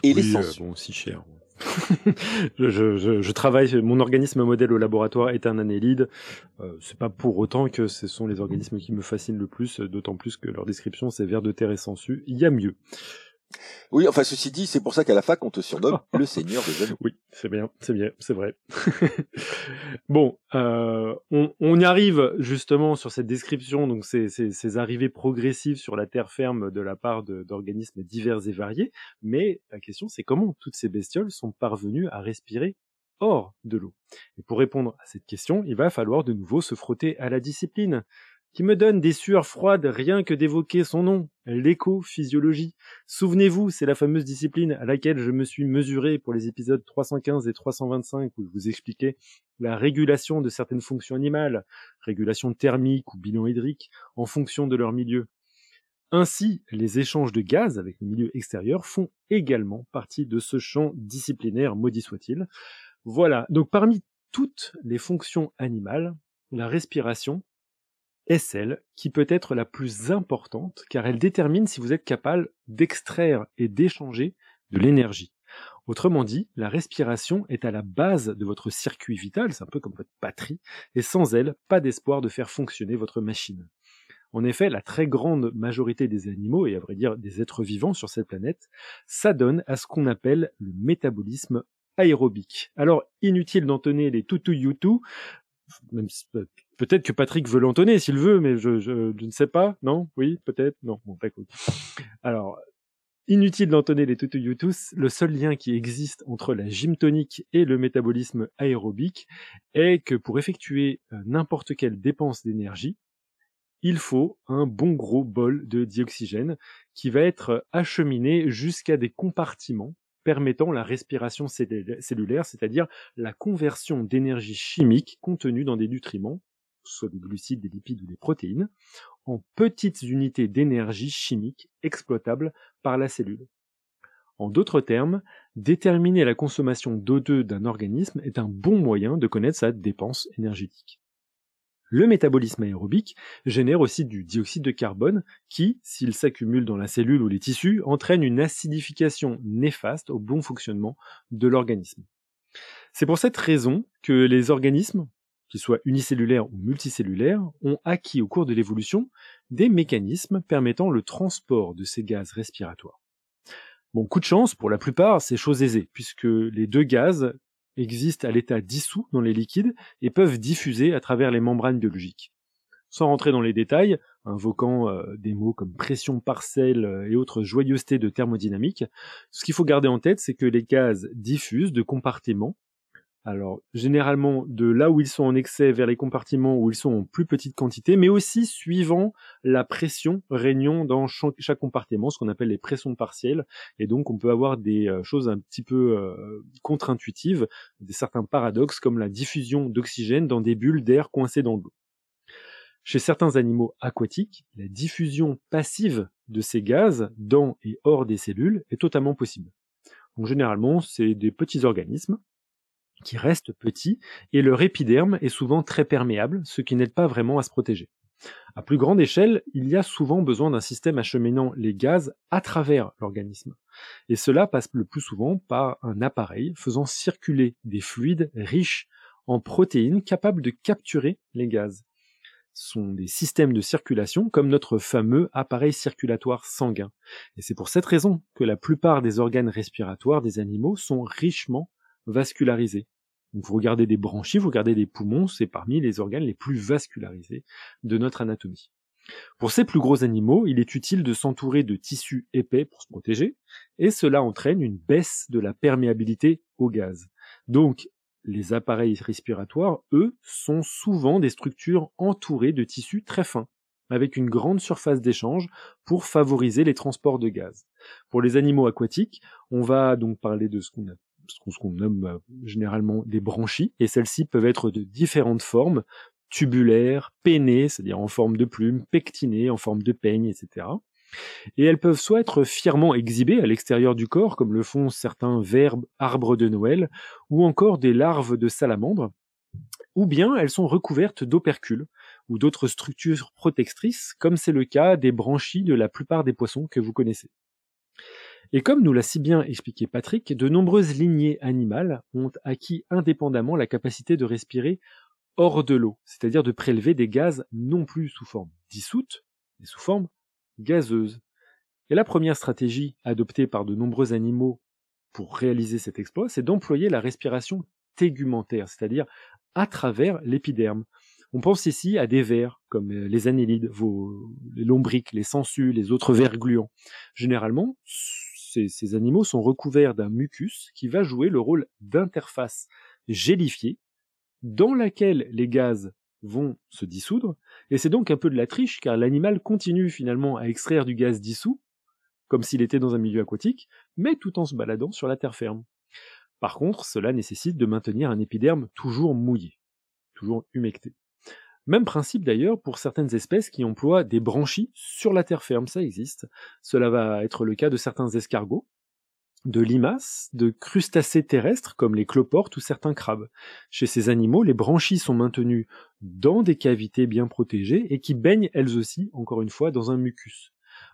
et les bon, si chers. je, travaille, mon organisme modèle au laboratoire est un annélide. Euh, c'est pas pour autant que ce sont les organismes qui me fascinent le plus, d'autant plus que leur description c'est vers de terre et sensu. Il y a mieux. Oui, enfin ceci dit, c'est pour ça qu'à la fac on te surnomme le Seigneur des Anneaux. Oui, c'est bien, c'est bien, c'est vrai. bon, euh, on, on, y arrive justement sur cette description, donc ces, ces, ces, arrivées progressives sur la terre ferme de la part d'organismes divers et variés. Mais la question, c'est comment toutes ces bestioles sont parvenues à respirer hors de l'eau? Et pour répondre à cette question, il va falloir de nouveau se frotter à la discipline qui me donne des sueurs froides rien que d'évoquer son nom, l'éco-physiologie. Souvenez-vous, c'est la fameuse discipline à laquelle je me suis mesuré pour les épisodes 315 et 325 où je vous expliquais la régulation de certaines fonctions animales, régulation thermique ou bilan hydrique, en fonction de leur milieu. Ainsi, les échanges de gaz avec le milieu extérieur font également partie de ce champ disciplinaire, maudit soit-il. Voilà, donc parmi toutes les fonctions animales, la respiration est celle qui peut être la plus importante car elle détermine si vous êtes capable d'extraire et d'échanger de l'énergie. Autrement dit, la respiration est à la base de votre circuit vital, c'est un peu comme votre batterie, et sans elle, pas d'espoir de faire fonctionner votre machine. En effet, la très grande majorité des animaux, et à vrai dire des êtres vivants sur cette planète, s'adonnent à ce qu'on appelle le métabolisme aérobique. Alors, inutile d'entonner les toutou youtou, même peut-être que Patrick veut l'entonner s'il veut, mais je, je, ne sais pas. Non? Oui, peut-être? Non. Bon, écoute. Alors, Inutile d'entonner les tous, le seul lien qui existe entre la gym tonique et le métabolisme aérobique est que pour effectuer euh, n'importe quelle dépense d'énergie, il faut un bon gros bol de dioxygène qui va être acheminé jusqu'à des compartiments permettant la respiration cellulaire, c'est-à-dire la conversion d'énergie chimique contenue dans des nutriments, soit des glucides, des lipides ou des protéines, en petites unités d'énergie chimique exploitables par la cellule. En d'autres termes, déterminer la consommation d'O2 d'un organisme est un bon moyen de connaître sa dépense énergétique. Le métabolisme aérobique génère aussi du dioxyde de carbone qui, s'il s'accumule dans la cellule ou les tissus, entraîne une acidification néfaste au bon fonctionnement de l'organisme. C'est pour cette raison que les organismes, qu'ils soient unicellulaires ou multicellulaires, ont acquis au cours de l'évolution des mécanismes permettant le transport de ces gaz respiratoires. Bon, coup de chance, pour la plupart, c'est chose aisée, puisque les deux gaz existent à l'état dissous dans les liquides et peuvent diffuser à travers les membranes biologiques. Sans rentrer dans les détails, invoquant euh, des mots comme pression parcelle euh, et autres joyeusetés de thermodynamique, ce qu'il faut garder en tête, c'est que les gaz diffusent de compartiments alors, généralement, de là où ils sont en excès vers les compartiments où ils sont en plus petite quantité, mais aussi suivant la pression régnant dans chaque compartiment, ce qu'on appelle les pressions partielles. Et donc, on peut avoir des euh, choses un petit peu euh, contre-intuitives, des certains paradoxes comme la diffusion d'oxygène dans des bulles d'air coincées dans l'eau. Chez certains animaux aquatiques, la diffusion passive de ces gaz dans et hors des cellules est totalement possible. Donc généralement, c'est des petits organismes qui reste petit, et leur épiderme est souvent très perméable, ce qui n'aide pas vraiment à se protéger. À plus grande échelle, il y a souvent besoin d'un système acheminant les gaz à travers l'organisme. Et cela passe le plus souvent par un appareil faisant circuler des fluides riches en protéines capables de capturer les gaz. Ce sont des systèmes de circulation comme notre fameux appareil circulatoire sanguin. Et c'est pour cette raison que la plupart des organes respiratoires des animaux sont richement vascularisés. vous regardez des branchies, vous regardez des poumons, c'est parmi les organes les plus vascularisés de notre anatomie. Pour ces plus gros animaux, il est utile de s'entourer de tissus épais pour se protéger, et cela entraîne une baisse de la perméabilité au gaz. Donc, les appareils respiratoires, eux, sont souvent des structures entourées de tissus très fins, avec une grande surface d'échange pour favoriser les transports de gaz. Pour les animaux aquatiques, on va donc parler de ce qu'on a ce qu'on nomme euh, généralement des branchies, et celles-ci peuvent être de différentes formes, tubulaires, pennées, c'est-à-dire en forme de plume, pectinées, en forme de peigne, etc. Et elles peuvent soit être fièrement exhibées à l'extérieur du corps, comme le font certains verbes arbres de Noël, ou encore des larves de salamandres, ou bien elles sont recouvertes d'opercules ou d'autres structures protectrices, comme c'est le cas des branchies de la plupart des poissons que vous connaissez. Et comme nous l'a si bien expliqué Patrick, de nombreuses lignées animales ont acquis indépendamment la capacité de respirer hors de l'eau, c'est-à-dire de prélever des gaz non plus sous forme dissoute, mais sous forme gazeuse. Et la première stratégie adoptée par de nombreux animaux pour réaliser cet exploit, c'est d'employer la respiration tégumentaire, c'est-à-dire à travers l'épiderme. On pense ici à des vers comme les annélides, les lombriques, les sangsues, les autres vers gluants. Généralement, ces, animaux sont recouverts d'un mucus qui va jouer le rôle d'interface gélifiée dans laquelle les gaz vont se dissoudre, et c'est donc un peu de la triche car l'animal continue finalement à extraire du gaz dissous, comme s'il était dans un milieu aquatique, mais tout en se baladant sur la terre ferme. Par contre, cela nécessite de maintenir un épiderme toujours mouillé, toujours humecté. Même principe d'ailleurs pour certaines espèces qui emploient des branchies sur la terre ferme, ça existe. Cela va être le cas de certains escargots, de limaces, de crustacés terrestres comme les cloportes ou certains crabes. Chez ces animaux, les branchies sont maintenues dans des cavités bien protégées et qui baignent elles aussi, encore une fois, dans un mucus.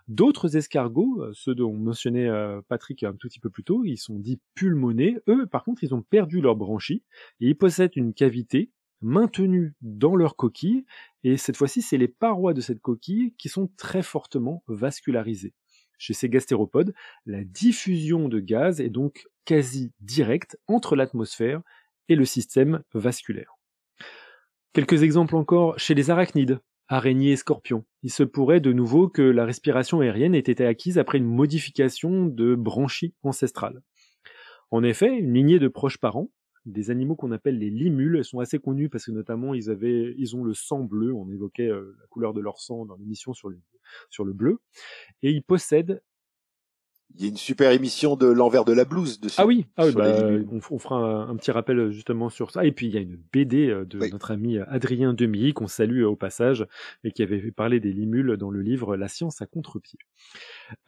D'autres escargots, euh, ceux dont mentionnait euh, Patrick un tout petit peu plus tôt, ils sont dits pulmonés. Eux, par contre, ils ont perdu leurs branchies et ils possèdent une cavité maintenus dans leur coquille, et cette fois-ci, c'est les parois de cette coquille qui sont très fortement vascularisées. Chez ces gastéropodes, la diffusion de gaz est donc quasi directe entre l'atmosphère et le système vasculaire. Quelques exemples encore chez les arachnides, araignées et scorpions. il se pourrait de nouveau que la respiration aérienne ait été acquise après une modification de branchies ancestrales. En effet, une lignée de proches parents, des animaux qu'on appelle les limules, sont assez connus parce que notamment ils avaient, ils ont le sang bleu. On évoquait euh, la couleur de leur sang dans l'émission sur le, sur le bleu, et ils possèdent il y a une super émission de l'envers de la blouse dessus. Ah oui, ah bah, on, fera un, petit rappel euh, justement sur ça. Et puis il y a une BD euh, de notre ami Adrien Demilly qu'on salue au passage et qui avait parlé des limules dans le livre La science à contre-pied.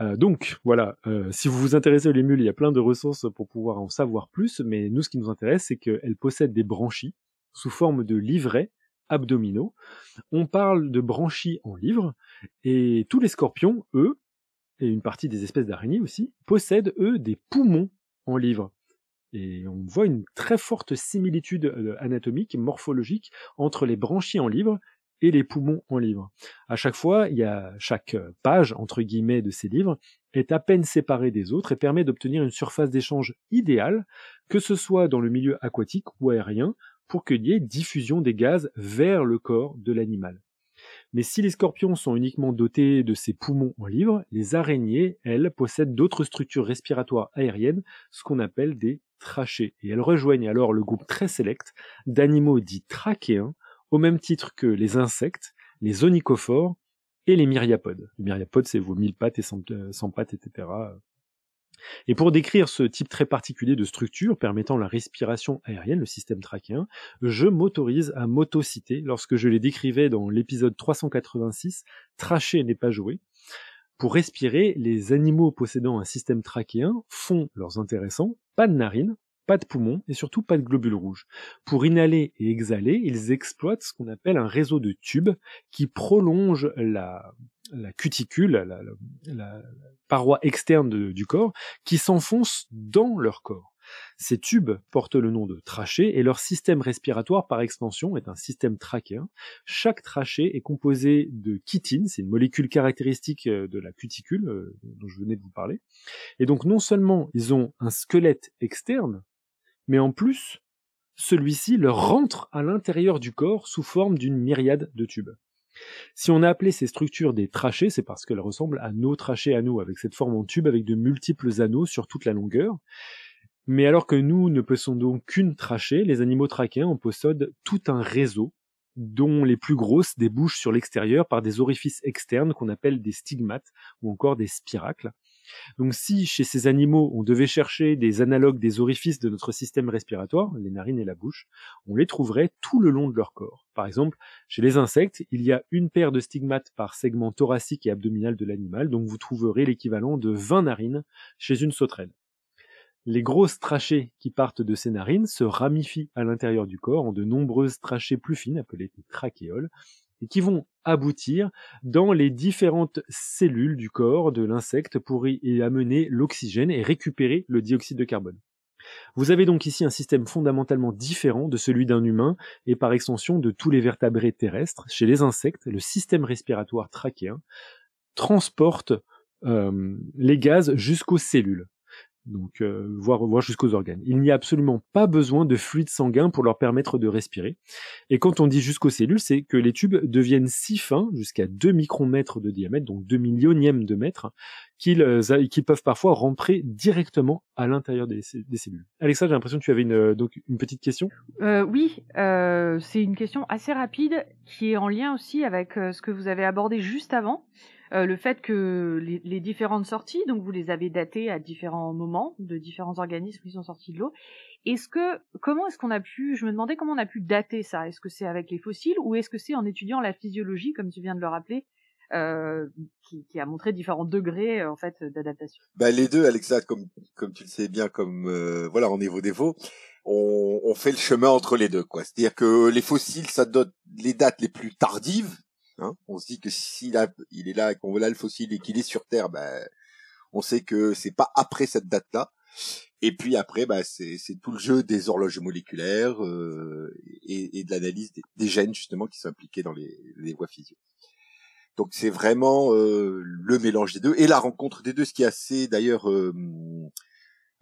Euh, donc voilà, euh, si vous vous intéressez aux limules, il y a plein de ressources pour pouvoir en savoir plus, mais nous ce qui nous intéresse, c'est qu'elles possèdent des branchies sous forme de livrets abdominaux. On parle de branchies en livres, et tous les scorpions, eux, et une partie des espèces d'araignées aussi, possèdent, eux, des poumons en livres. Et on voit une très forte similitude euh, anatomique, morphologique, entre les branchies en livres et les poumons en livre. À chaque fois, il y a chaque page entre guillemets de ces livres est à peine séparée des autres et permet d'obtenir une surface d'échange idéale, que ce soit dans le milieu aquatique ou aérien, pour qu'il y ait diffusion des gaz vers le corps de l'animal. Mais si les scorpions sont uniquement dotés de ces poumons en livre, les araignées, elles, possèdent d'autres structures respiratoires aériennes, ce qu'on appelle des trachées. Et elles rejoignent alors le groupe très sélect d'animaux dits trachéens, au même titre que les insectes, les onychophores et les myriapodes. Les myriapodes, c'est vos mille pattes et sans, euh, pattes, etc. Et pour décrire ce type très particulier de structure permettant la respiration aérienne, le système trachéen, je m'autorise à m'autociter lorsque je les décrivais dans l'épisode 386, Traché n'est pas joué. Pour respirer, les animaux possédant un système trachéen font, leurs intéressants, pas de narines, pas de poumons et surtout pas de globules rouges. Pour inhaler et exhaler, ils exploitent ce qu'on appelle un réseau de tubes qui prolonge la, cuticule, la, paroi externe du corps, qui s'enfonce dans leur corps. Ces tubes portent le nom de trachée et leur système respiratoire par extension est un système trachéen. Chaque trachée est composée de chitine, c'est une molécule caractéristique euh, de la cuticule euh, dont je venais de vous parler. Et donc non seulement ils ont un squelette externe, mais en plus, celui-ci leur rentre à l'intérieur du corps sous forme d'une myriade de tubes. Si on a appelé ces structures des trachées, c'est parce qu'elles ressemblent à nos trachées à nous, avec cette forme en tube avec de multiples anneaux sur toute la longueur. Mais alors que nous ne possédons qu'une trachée, les animaux trachéens en possèdent tout un réseau, dont les plus grosses débouchent sur l'extérieur par des orifices externes qu'on appelle des stigmates ou encore des spiracles. Donc si chez ces animaux on devait chercher des analogues des orifices de notre système respiratoire, les narines et la bouche, on les trouverait tout le long de leur corps. Par exemple, chez les insectes, il y a une paire de stigmates par segment thoracique et abdominal de l'animal, donc vous trouverez l'équivalent de 20 narines chez une sauterelle. Les grosses trachées qui partent de ces narines se ramifient à l'intérieur du corps en de nombreuses trachées plus fines appelées trachéoles, et qui vont aboutir dans les différentes cellules du corps de l'insecte pour y amener l'oxygène et récupérer le dioxyde de carbone. Vous avez donc ici un système fondamentalement différent de celui d'un humain et par extension de tous les vertébrés terrestres. Chez les insectes, le système respiratoire trachéen transporte euh, les gaz jusqu'aux cellules donc euh, voir voir jusqu'aux organes. Il n'y a absolument pas besoin de fluide sanguin pour leur permettre de respirer. Et quand on dit jusqu'aux cellules, c'est que les tubes deviennent si fins, jusqu'à 2 micromètres de diamètre, donc 2 millionièmes de mètre, qu'ils euh, peuvent parfois rentrer directement à l'intérieur des, cellules. Alexa, j'ai l'impression que tu avais une, euh, petite question? Oui, c'est une question assez rapide qui est en lien aussi avec ce que vous avez abordé juste avant. Euh, le fait que les, différentes sorties, donc vous les avez datées à différents moments de différents organismes qui sont sortis de l'eau. Est-ce que comment est-ce qu'on a pu Je me demandais comment on a pu dater ça? Est-ce que c'est avec les fossiles ou est-ce que c'est en étudiant la physiologie, comme tu viens de le rappeler, euh, qui, a montré différents degrés en fait d'adaptation? Bah les deux, Alexa, comme tu le sais bien, comme euh, voilà, on est vos dévots, on, on fait le chemin entre les deux, quoi. C'est-à-dire que les fossiles, ça donne les dates les plus tardives, Hein on se dit que s'il il est là qu'on voit là le fossile et qu'il est sur Terre, ben, on sait que c'est pas après cette date-là. Et puis après, bah, c'est tout le jeu des horloges moléculaires euh, et, et, de l'analyse des, gènes justement qui sont impliqués dans les, les voies physio. Donc c'est vraiment euh, le mélange des deux et la rencontre des deux, ce qui est assez d'ailleurs, euh,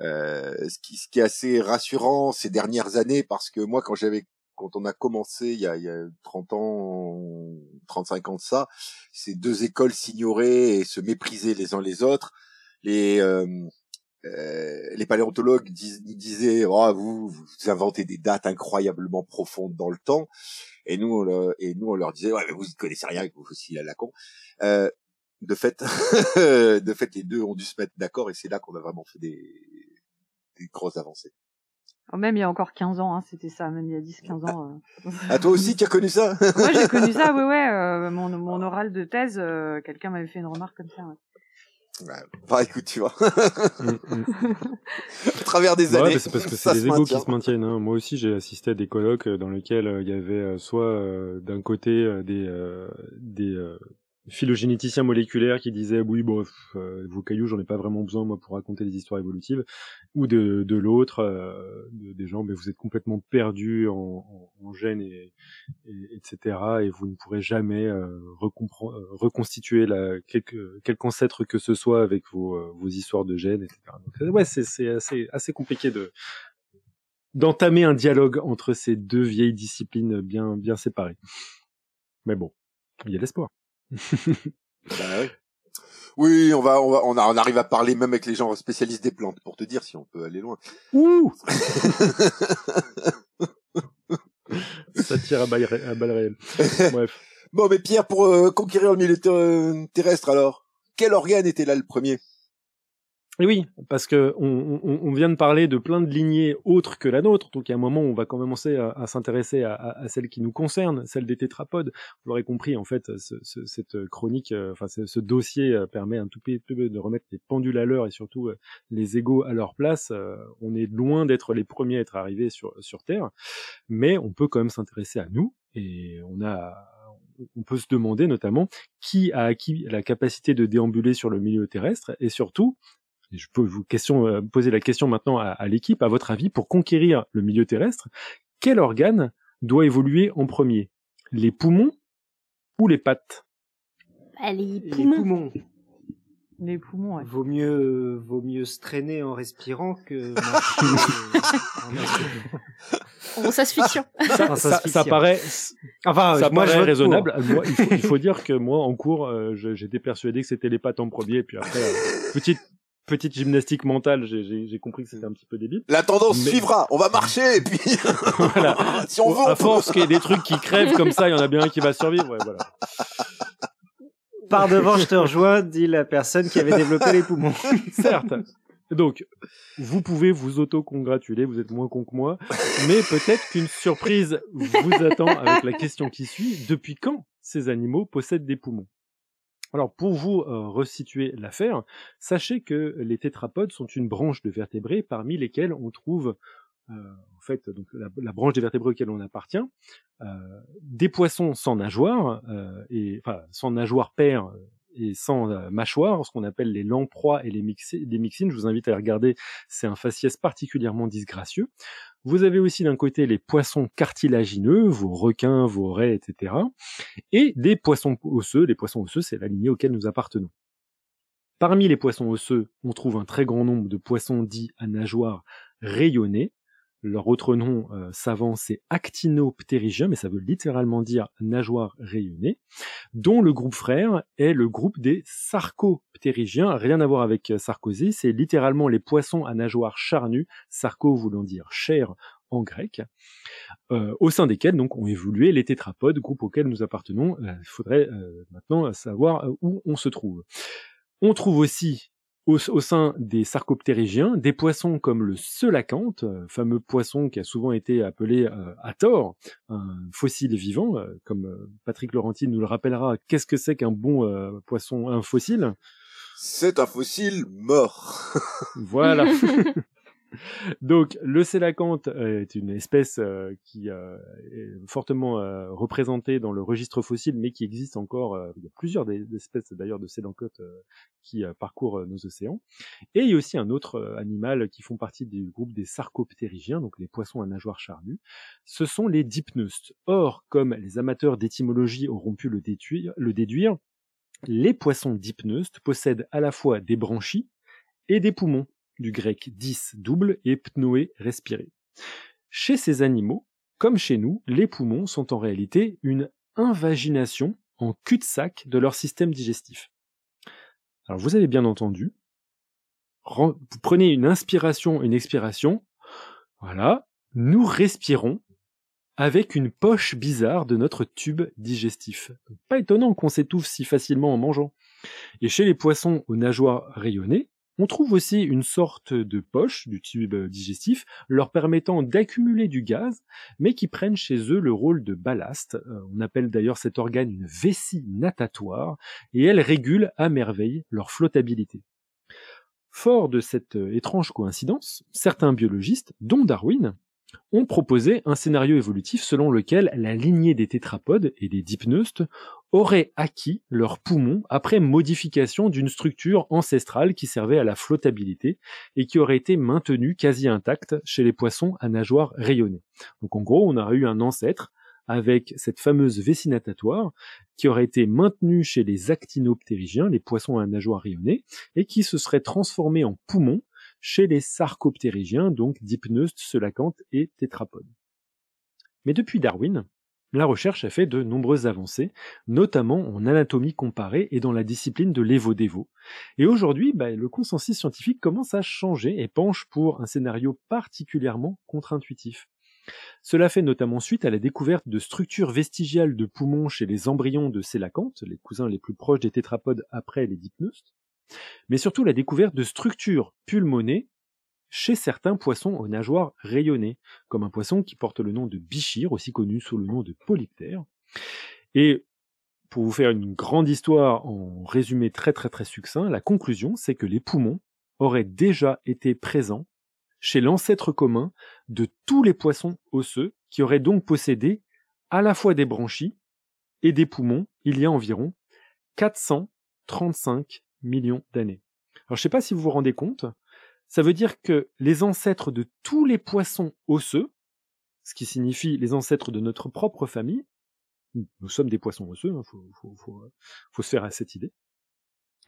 euh, ce, qui, ce qui est assez rassurant ces dernières années parce que moi quand j'avais quand on a commencé il y a, il y a 30 ans, 35 ans de ça, ces deux écoles s'ignoraient et se méprisaient les uns les autres. Les euh, euh, les paléontologues nous disaient oh, vous, vous inventez des dates incroyablement profondes dans le temps et nous on et nous on leur disait ouais mais vous ne connaissez rien vous aussi à la con. Euh, de fait de fait les deux ont dû se mettre d'accord et c'est là qu'on a vraiment fait des, des grosses avancées Oh, même il y a encore 15 ans, hein, c'était ça, même il y a 10-15 ans. Euh. Ah, toi aussi, tu as connu ça Moi, j'ai connu ça, ouais, ouais. Euh, mon, mon oral de thèse, euh, quelqu'un m'avait fait une remarque comme ça. Ouais. Ouais, bah écoute, tu vois. À travers des années. c'est parce que c'est les égos qui se maintiennent. Hein. Moi aussi, j'ai assisté à des colloques dans lesquels il y avait soit d'un côté des des phylogénéticien moléculaire qui disait oui bon euh, vos cailloux j'en ai pas vraiment besoin moi pour raconter des histoires évolutives. Ou de, de l'autre euh, des gens mais vous êtes complètement perdus en, en, gènes et, etc et vous ne pourrez jamais euh, euh, reconstituer la quelque ancêtre que ce soit avec vos, vos histoires de gènes etc donc ouais c'est c'est assez assez compliqué de d'entamer un dialogue entre ces deux vieilles disciplines bien bien séparées. Mais bon il y a l'espoir bah oui. Oui, on va, on va, on, arrive à parler même avec les gens spécialistes des plantes pour te dire si on peut aller loin. Ouh Ça tire à balle, à réelle. Bref. Bon, mais Pierre, pour euh, conquérir le milieu terrestre, alors, quel organe était là le premier? Oui, parce que on, on, on, vient de parler de plein de lignées autres que la nôtre, donc il y a un moment où on va commencer à, à s'intéresser à, à, celle qui nous concerne, celle des tétrapodes. Vous l'aurez compris, en fait, ce, ce, cette chronique, euh, enfin ce, dossier euh, permet un tout petit peu de remettre les pendules à l'heure et surtout euh, les égaux à leur place. On est loin d'être les premiers à être arrivés sur, sur Terre, mais on peut quand même s'intéresser à nous et on a on peut se demander notamment qui a acquis la capacité de déambuler sur le milieu terrestre et surtout je peux vous question, euh, poser la question maintenant à, l'équipe, à votre avis, pour conquérir le milieu terrestre, quel organe doit évoluer en premier? Les poumons ou les pattes? Bah, les, poumons. les poumons. Vaut mieux, vaut mieux se traîner en respirant que. bon, ça se fiction. Ça, paraît, enfin, ça moi, paraît raisonnable. il, faut, dire que moi, en cours, euh, j'étais persuadé que c'était les pattes en premier, puis après, euh, petite petite gymnastique mentale, j'ai compris que c'était un petit peu débile. La tendance suivra, on va marcher et puis voilà. si on veut, à force qu'il y ait des trucs qui crèvent comme ça, il y en a bien un qui va survivre. Ouais, voilà. Par devant, je te rejoins, dit la personne qui avait développé les poumons. Certes. Donc, vous pouvez vous auto-congratuler, vous êtes moins con que moi, mais peut-être qu'une surprise vous attend avec la question qui suit. Depuis quand ces animaux possèdent des poumons? Alors pour vous euh, resituer l'affaire, sachez que les tétrapodes sont une branche de vertébrés parmi lesquels on trouve euh, en fait donc la, branche des vertébrés auxquels on appartient, euh, des poissons sans nageoires et enfin sans nageoires paires et sans mâchoire, ce qu'on appelle les lamproies et les, mixines. Je vous invite à les regarder, c'est un faciès particulièrement disgracieux. Vous avez aussi d'un côté les poissons cartilagineux, vos requins, vos raies, etc. Et des poissons osseux. Les poissons osseux, c'est la lignée auquel nous appartenons. Parmi les poissons osseux, on trouve un très grand nombre de poissons dits à nageoires rayonnées, leur autre nom euh, savant, c'est actinoptérygien, mais ça veut littéralement dire nageoire rayonnée, dont le groupe frère est le groupe des sarcoptérygiens, rien à voir avec euh, Sarkozy, c'est littéralement les poissons à nageoires charnues, sarco voulant dire chair en grec, euh, au sein desquels donc ont évolué les tétrapodes, groupe auquel nous appartenons. Il faudrait maintenant savoir où on se trouve. On trouve aussi au, sein des sarcoptérygiens, des poissons comme le selacanthe, euh, fameux poisson qui a souvent été appelé euh, à tort un fossile vivant, euh, comme Patrick Laurentine nous le rappellera. Qu'est-ce que c'est qu'un bon poisson, un fossile? C'est un fossile mort. voilà. Donc, le sélacanthe euh, est une espèce euh, qui euh, est fortement représentée dans le registre fossile, mais qui existe encore. il y a plusieurs espèces d'ailleurs de sélacantes qui parcourent nos océans. Et il y a aussi un autre animal qui font partie du groupe des sarcoptérygiens, donc les poissons à nageoires charnues. Ce sont les dipneustes. Or, comme les amateurs d'étymologie auront pu le déduire, les poissons dipneustes possèdent à la fois des branchies et des poumons du grec dis double et pnoé respirer. Chez ces animaux, comme chez nous, les poumons sont en réalité une invagination en cul-de-sac de leur système digestif. Alors vous avez bien entendu, vous prenez une inspiration, une expiration, voilà, nous respirons avec une poche bizarre de notre tube digestif. Pas étonnant qu'on s'étouffe si facilement en mangeant. Et chez les poissons aux nageoires rayonnées, on trouve aussi une sorte de poche du tube digestif leur permettant d'accumuler du gaz, mais qui prennent chez eux le rôle de ballast. Euh, on appelle d'ailleurs cet organe une vessie natatoire, et elle régule à merveille leur flottabilité. Fort de cette euh, étrange coïncidence, certains biologistes, dont Darwin, ont proposé un scénario évolutif selon lequel la lignée des tétrapodes et des dipneustes aurait acquis leurs poumons après modification d'une structure ancestrale qui servait à la flottabilité et qui aurait été maintenue quasi intacte chez les poissons à nageoires rayonnées. Donc en gros, on aurait eu un ancêtre avec cette fameuse vessie natatoire qui aurait été maintenue chez les actinoptérygiens, les poissons à nageoires rayonnées, et qui se serait transformé en poumons chez les sarcoptérygiens, donc dipneustes, selacantes et tétrapodes. Mais depuis Darwin, la recherche a fait de nombreuses avancées, notamment en anatomie comparée et dans la discipline de l'évo-dévo. Et aujourd'hui, bah, le consensus scientifique commence à changer et penche pour un scénario particulièrement contre-intuitif. Cela fait notamment suite à la découverte de structures vestigiales de poumons chez les embryons de sélacantes, les cousins les plus proches des tétrapodes après les dipneustes, mais surtout la découverte de structures pulmonées chez certains poissons aux nageoires rayonnées, comme un poisson qui porte le nom de bichir, aussi connu sous le nom de polyptère. Et pour vous faire une grande histoire en résumé très très très succinct, la conclusion c'est que les poumons auraient déjà été présents chez l'ancêtre commun de tous les poissons osseux qui auraient donc possédé à la fois des branchies et des poumons il y a environ 435 millions d'années. Alors je ne sais pas si vous vous rendez compte, ça veut dire que les ancêtres de tous les poissons osseux, ce qui signifie les ancêtres de notre propre famille, nous sommes des poissons osseux, il hein, faut, se faire à cette idée,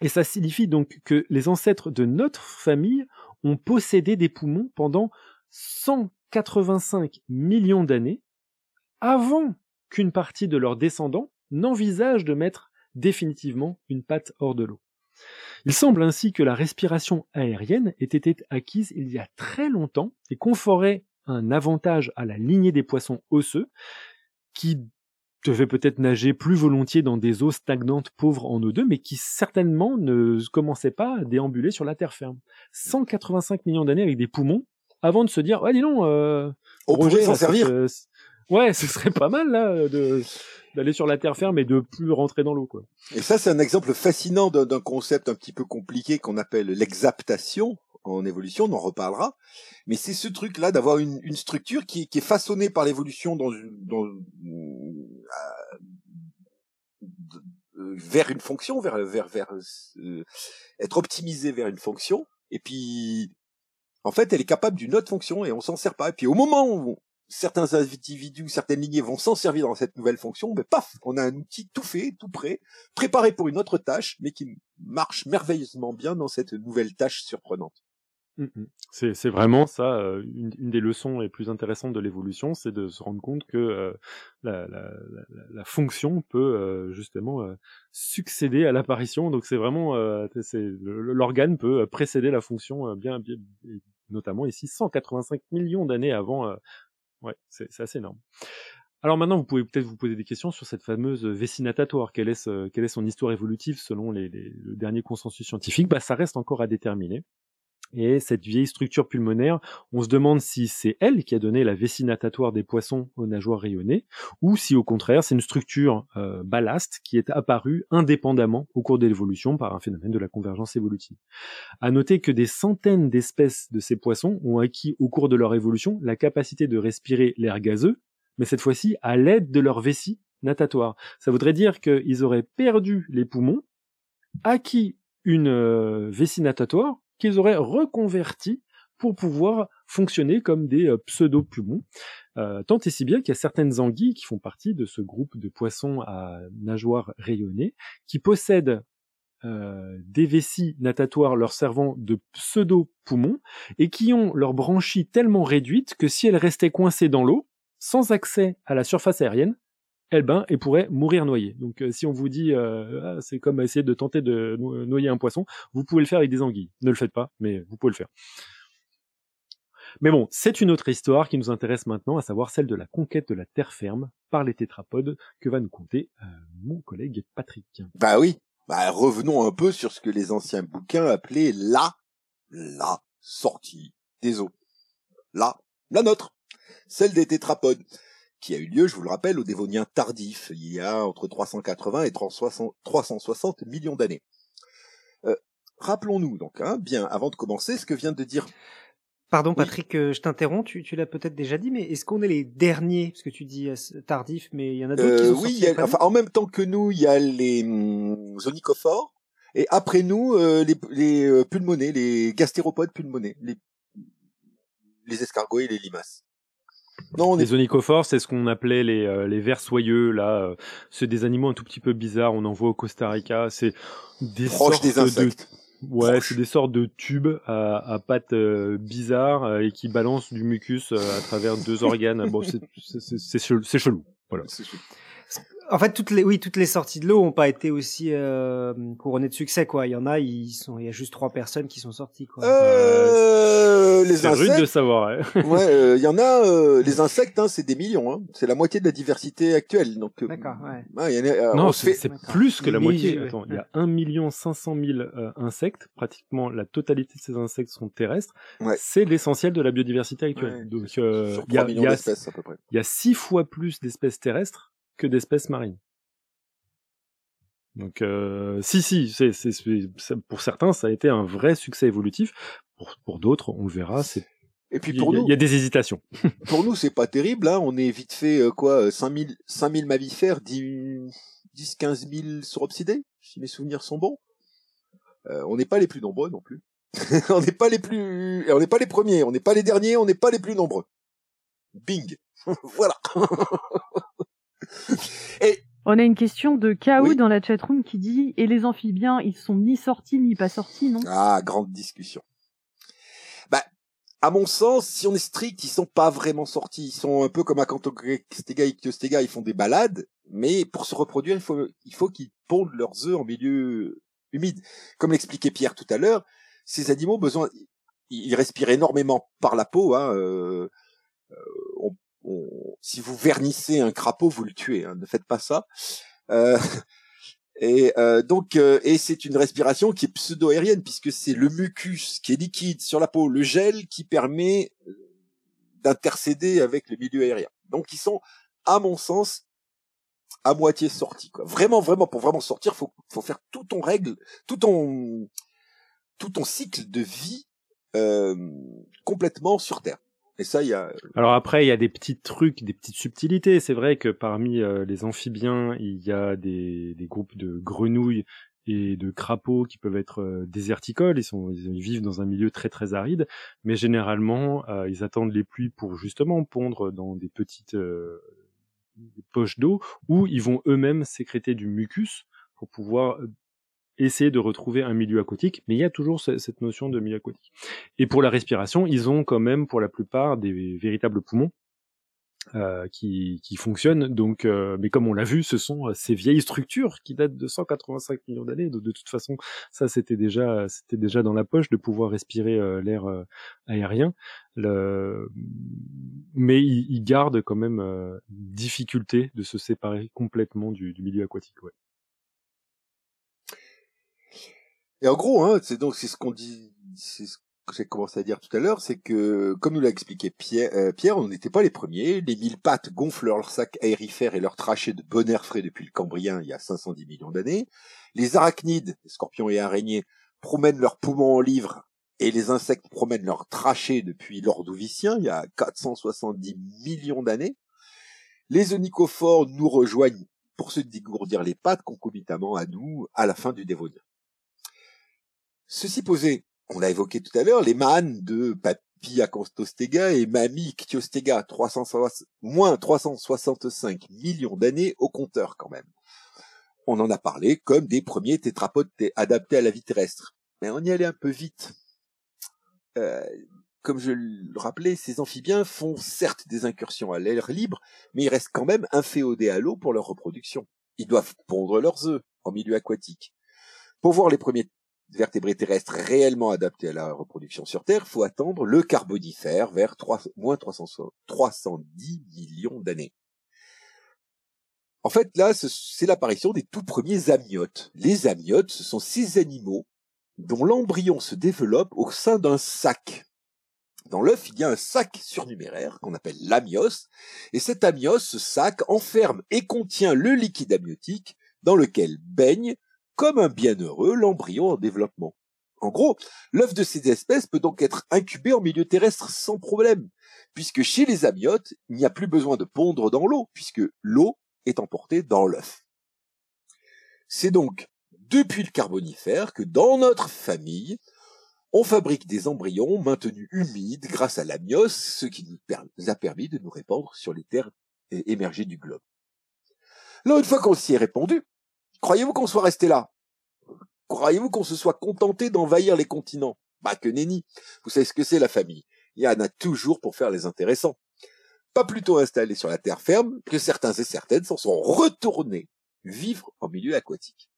et ça signifie donc que les ancêtres de notre famille ont possédé des poumons pendant 185 millions d'années avant qu'une partie de leurs descendants n'envisage de mettre définitivement une patte hors de l'eau. Il semble ainsi que la respiration aérienne ait été acquise il y a très longtemps et conférait un avantage à la lignée des poissons osseux qui devaient peut-être nager plus volontiers dans des eaux stagnantes pauvres en O2, mais qui certainement ne commençaient pas à déambuler sur la terre ferme. 185 millions d'années avec des poumons avant de se dire, ouais, dis donc, euh, on pourrait s'en servir. Euh, ouais, ce serait pas mal là de d'aller sur la terre ferme et de plus rentrer dans l'eau quoi. Et ça c'est un exemple fascinant d'un concept un petit peu compliqué qu'on appelle l'exaptation en évolution, on en reparlera. Mais c'est ce truc-là d'avoir une, une, structure qui, qui, est façonnée par l'évolution dans, dans euh, vers une fonction, vers vers vers euh, être optimisée vers une fonction. Et puis en fait, elle est capable d'une autre fonction et on s'en sert pas. Et puis au moment où certains individus, certaines lignées vont s'en servir dans cette nouvelle fonction, mais paf, on a un outil tout fait, tout prêt, préparé pour une autre tâche, mais qui marche merveilleusement bien dans cette nouvelle tâche surprenante. Mmh, mmh. C'est vraiment ça, euh, une, des leçons les plus intéressantes de l'évolution, c'est de se rendre compte que euh, la, fonction peut euh, justement succéder à l'apparition. Donc c'est vraiment, l'organe peut précéder la fonction bien, notamment ici 185 millions d'années avant Ouais, c'est assez énorme. Alors maintenant, vous pouvez peut-être vous poser des questions sur cette fameuse vessie natatoire. Quelle est, son histoire évolutive selon les, le dernier consensus scientifique? Bah, Ça reste encore à déterminer. Et cette vieille structure pulmonaire, on se demande si c'est elle qui a donné la vessie natatoire des poissons aux nageoires rayonnées, ou si au contraire c'est une structure euh, ballast qui est apparue indépendamment au cours de l'évolution par un phénomène de la convergence évolutive. À noter que des centaines d'espèces de ces poissons ont acquis au cours de leur évolution la capacité de respirer l'air gazeux, mais cette fois-ci à l'aide de leur vessie natatoire. Ça voudrait dire qu'ils auraient perdu les poumons, acquis une euh, vessie natatoire, qu'ils auraient reconverti pour pouvoir fonctionner comme des euh, pseudo-poumons. Euh, tant et si bien qu'il y a certaines anguilles qui font partie de ce groupe de poissons à nageoires rayonnées qui possèdent euh, des vessies natatoires leur servant de pseudo-poumons et qui ont leurs branchies tellement réduites que si elles restaient coincées dans l'eau, sans accès à la surface aérienne, eh ben, et pourrait mourir noyé. Donc, euh, si on vous dit, euh, ah, c'est comme essayer de tenter de noyer un poisson, vous pouvez le faire avec des anguilles. Ne le faites pas, mais vous pouvez le faire. Mais bon, c'est une autre histoire qui nous intéresse maintenant, à savoir celle de la conquête de la terre ferme par les tétrapodes que va nous conter euh, mon collègue Patrick. Bah oui, bah revenons un peu sur ce que les anciens bouquins appelaient la, la sortie des eaux. La, la nôtre, celle des tétrapodes qui a eu lieu, je vous le rappelle, au Dévonien tardif, il y a entre 380 et 360 millions d'années. Euh, rappelons-nous donc, hein, bien avant de commencer, ce que vient de dire. Pardon Patrick, euh, je t'interromps, tu, l'as peut-être déjà dit, mais est-ce qu'on est les derniers Parce que tu dis euh, tardif, mais il y en a d'autres qui sont Oui, enfin, en même temps que nous, il y a les hum, onicophores, et après nous, les, les pulmonés, les gastéropodes pulmonés, les, les escargots et les limaces. Non, Les onicophores, c'est ce qu'on appelait les, euh, les vers soyeux, là. Euh, c'est des animaux un tout petit peu bizarres, on en voit au Costa Rica. C'est des sortes des insectes. de... Ouais, c'est des sortes de tubes à, à pattes euh, bizarres et qui balancent du mucus à travers deux organes. Bon, c'est chelou. chelou. Voilà. En fait, toutes les, oui, toutes les sorties de l'eau ont pas été aussi euh, couronnées de succès, quoi. Il y en a, ils sont, il y a juste trois personnes qui sont sorties, quoi. Euh, les insectes. de savoir. Ouais, ouais euh, il y en a. Euh, les insectes, hein, c'est des millions. Hein. C'est la moitié de la diversité actuelle. Donc. Euh, D'accord. Ouais. ouais y en a, non, c'est plus que la moitié. Attends, il y a un million cinq cent mille insectes. Pratiquement la totalité de ces insectes sont terrestres. C'est l'essentiel de la biodiversité actuelle. Donc, il y a, il y a, il y a six fois plus d'espèces terrestres que d'espèces marines. Donc, euh, si, si, c'est, c'est, pour certains, ça a été un vrai succès évolutif. Pour, pour d'autres, on le verra, c'est. Et puis pour nous, il y a des hésitations. pour nous, c'est pas terrible. Hein. On est vite fait euh, quoi, 5000, 5000 mammifères, 10, 10, 15 000 sauropsidés, si mes souvenirs sont bons. Euh, on n'est pas les plus nombreux non plus. on n'est pas les plus, on n'est pas les premiers, on n'est pas les derniers, on n'est pas les plus nombreux. Bing. voilà. Et on a une question de Kaou dans la chatroom qui dit et les amphibiens, ils sont ni sortis ni pas sortis, non? Ah, grande discussion. Bah, à mon sens, si on est strict, ils sont pas vraiment sortis. Ils sont un peu comme à Stega et Kyostega, ils font des balades, mais pour se reproduire, il faut il faut qu'ils pondent leurs œufs en milieu humide. Comme l'expliquait Pierre tout à l'heure, ces animaux besoin ils respirent énormément par la peau. Hein, euh, euh si vous vernissez un crapaud, vous le tuez. Hein, ne faites pas ça. Euh, et euh, donc, euh, et c'est une respiration qui est pseudo-aérienne puisque c'est le mucus qui est liquide sur la peau, le gel qui permet d'intercéder avec le milieu aérien. Donc, ils sont, à mon sens, à moitié sortis. Quoi. Vraiment, vraiment, pour vraiment sortir, faut, faut faire tout ton règle, tout ton, tout ton cycle de vie complètement sur Terre. Alors après, il y a des petits trucs, des petites subtilités. C'est vrai que parmi euh, les amphibiens, il y a des, des, groupes de grenouilles et de crapauds qui peuvent être euh, déserticoles. Ils sont, ils vivent dans un milieu très très aride, mais généralement, euh, ils attendent les pluies pour justement pondre dans des petites poches d'eau où ils vont eux-mêmes sécréter du mucus pour pouvoir essayer de retrouver un milieu aquatique, mais il y a toujours cette notion de milieu aquatique. Et pour la respiration, ils ont quand même pour la plupart des véritables poumons euh, qui, qui fonctionnent. Donc, euh, mais comme on l'a vu, ce sont euh, ces vieilles structures qui datent de 185 millions d'années. Donc, de toute façon, ça c'était déjà, c'était déjà dans la poche de pouvoir respirer l'air aérien. Le... Mais ils, gardent quand même difficulté de se séparer complètement du, du milieu aquatique. Ouais. Et en gros, hein, c'est donc c'est ce qu'on dit, c'est ce que j'ai commencé à dire tout à l'heure, c'est que comme nous l'a expliqué Pierre, euh, on n'était pas les premiers. Les mille pattes gonflent leur sac aérifère et leur trachée de bon air frais depuis le Cambrien, il y a 510 millions d'années. Les arachnides, scorpions et araignées, promènent leurs poumons en livres et les insectes promènent leur trachée depuis l'Ordovicien, il y a 470 millions d'années. Les onicophores nous rejoignent pour se dégourdir les pattes concomitamment à nous à la fin du Dévonien. Ceci posé, on l'a évoqué tout à l'heure, les mânes de Papi Acantostega et Mami Ctiostega, moins 365 millions d'années au compteur quand même. On en a parlé comme des premiers tétrapodes adaptés à la vie terrestre. Mais on y allait un peu vite. Euh, comme je le rappelais, ces amphibiens font certes des incursions à l'air libre, mais ils restent quand même inféodés à l'eau pour leur reproduction. Ils doivent pondre leurs œufs en milieu aquatique. Pour voir les premiers vertébrés terrestres réellement adaptés à la reproduction sur Terre, faut attendre le Carbonifère vers 3, moins 310 millions d'années. En fait, là, c'est l'apparition des tout premiers amniotes. Les amniotes, ce sont ces animaux dont l'embryon se développe au sein d'un sac. Dans l'œuf, il y a un sac surnuméraire qu'on appelle l'amios, et cet amios, ce sac, enferme et contient le liquide amniotique dans lequel baigne, comme un bienheureux, l'embryon en développement. En gros, l'œuf de ces espèces peut donc être incubé en milieu terrestre sans problème, puisque chez les amniotes, il n'y a plus besoin de pondre dans l'eau, puisque l'eau est emportée dans l'œuf. C'est donc depuis le Carbonifère que dans notre famille, on fabrique des embryons maintenus humides grâce à l'amios, ce qui nous a permis de nous répandre sur les terres émergées du globe. Là, une fois qu'on s'y est répandu, croyez-vous qu'on soit resté là? Croyez-vous qu'on se soit contenté d'envahir les continents? Bah que nenni Vous savez ce que c'est la famille? Il y en a toujours pour faire les intéressants. Pas plutôt installés sur la terre ferme que certains et certaines s'en sont retournés vivre en milieu aquatique.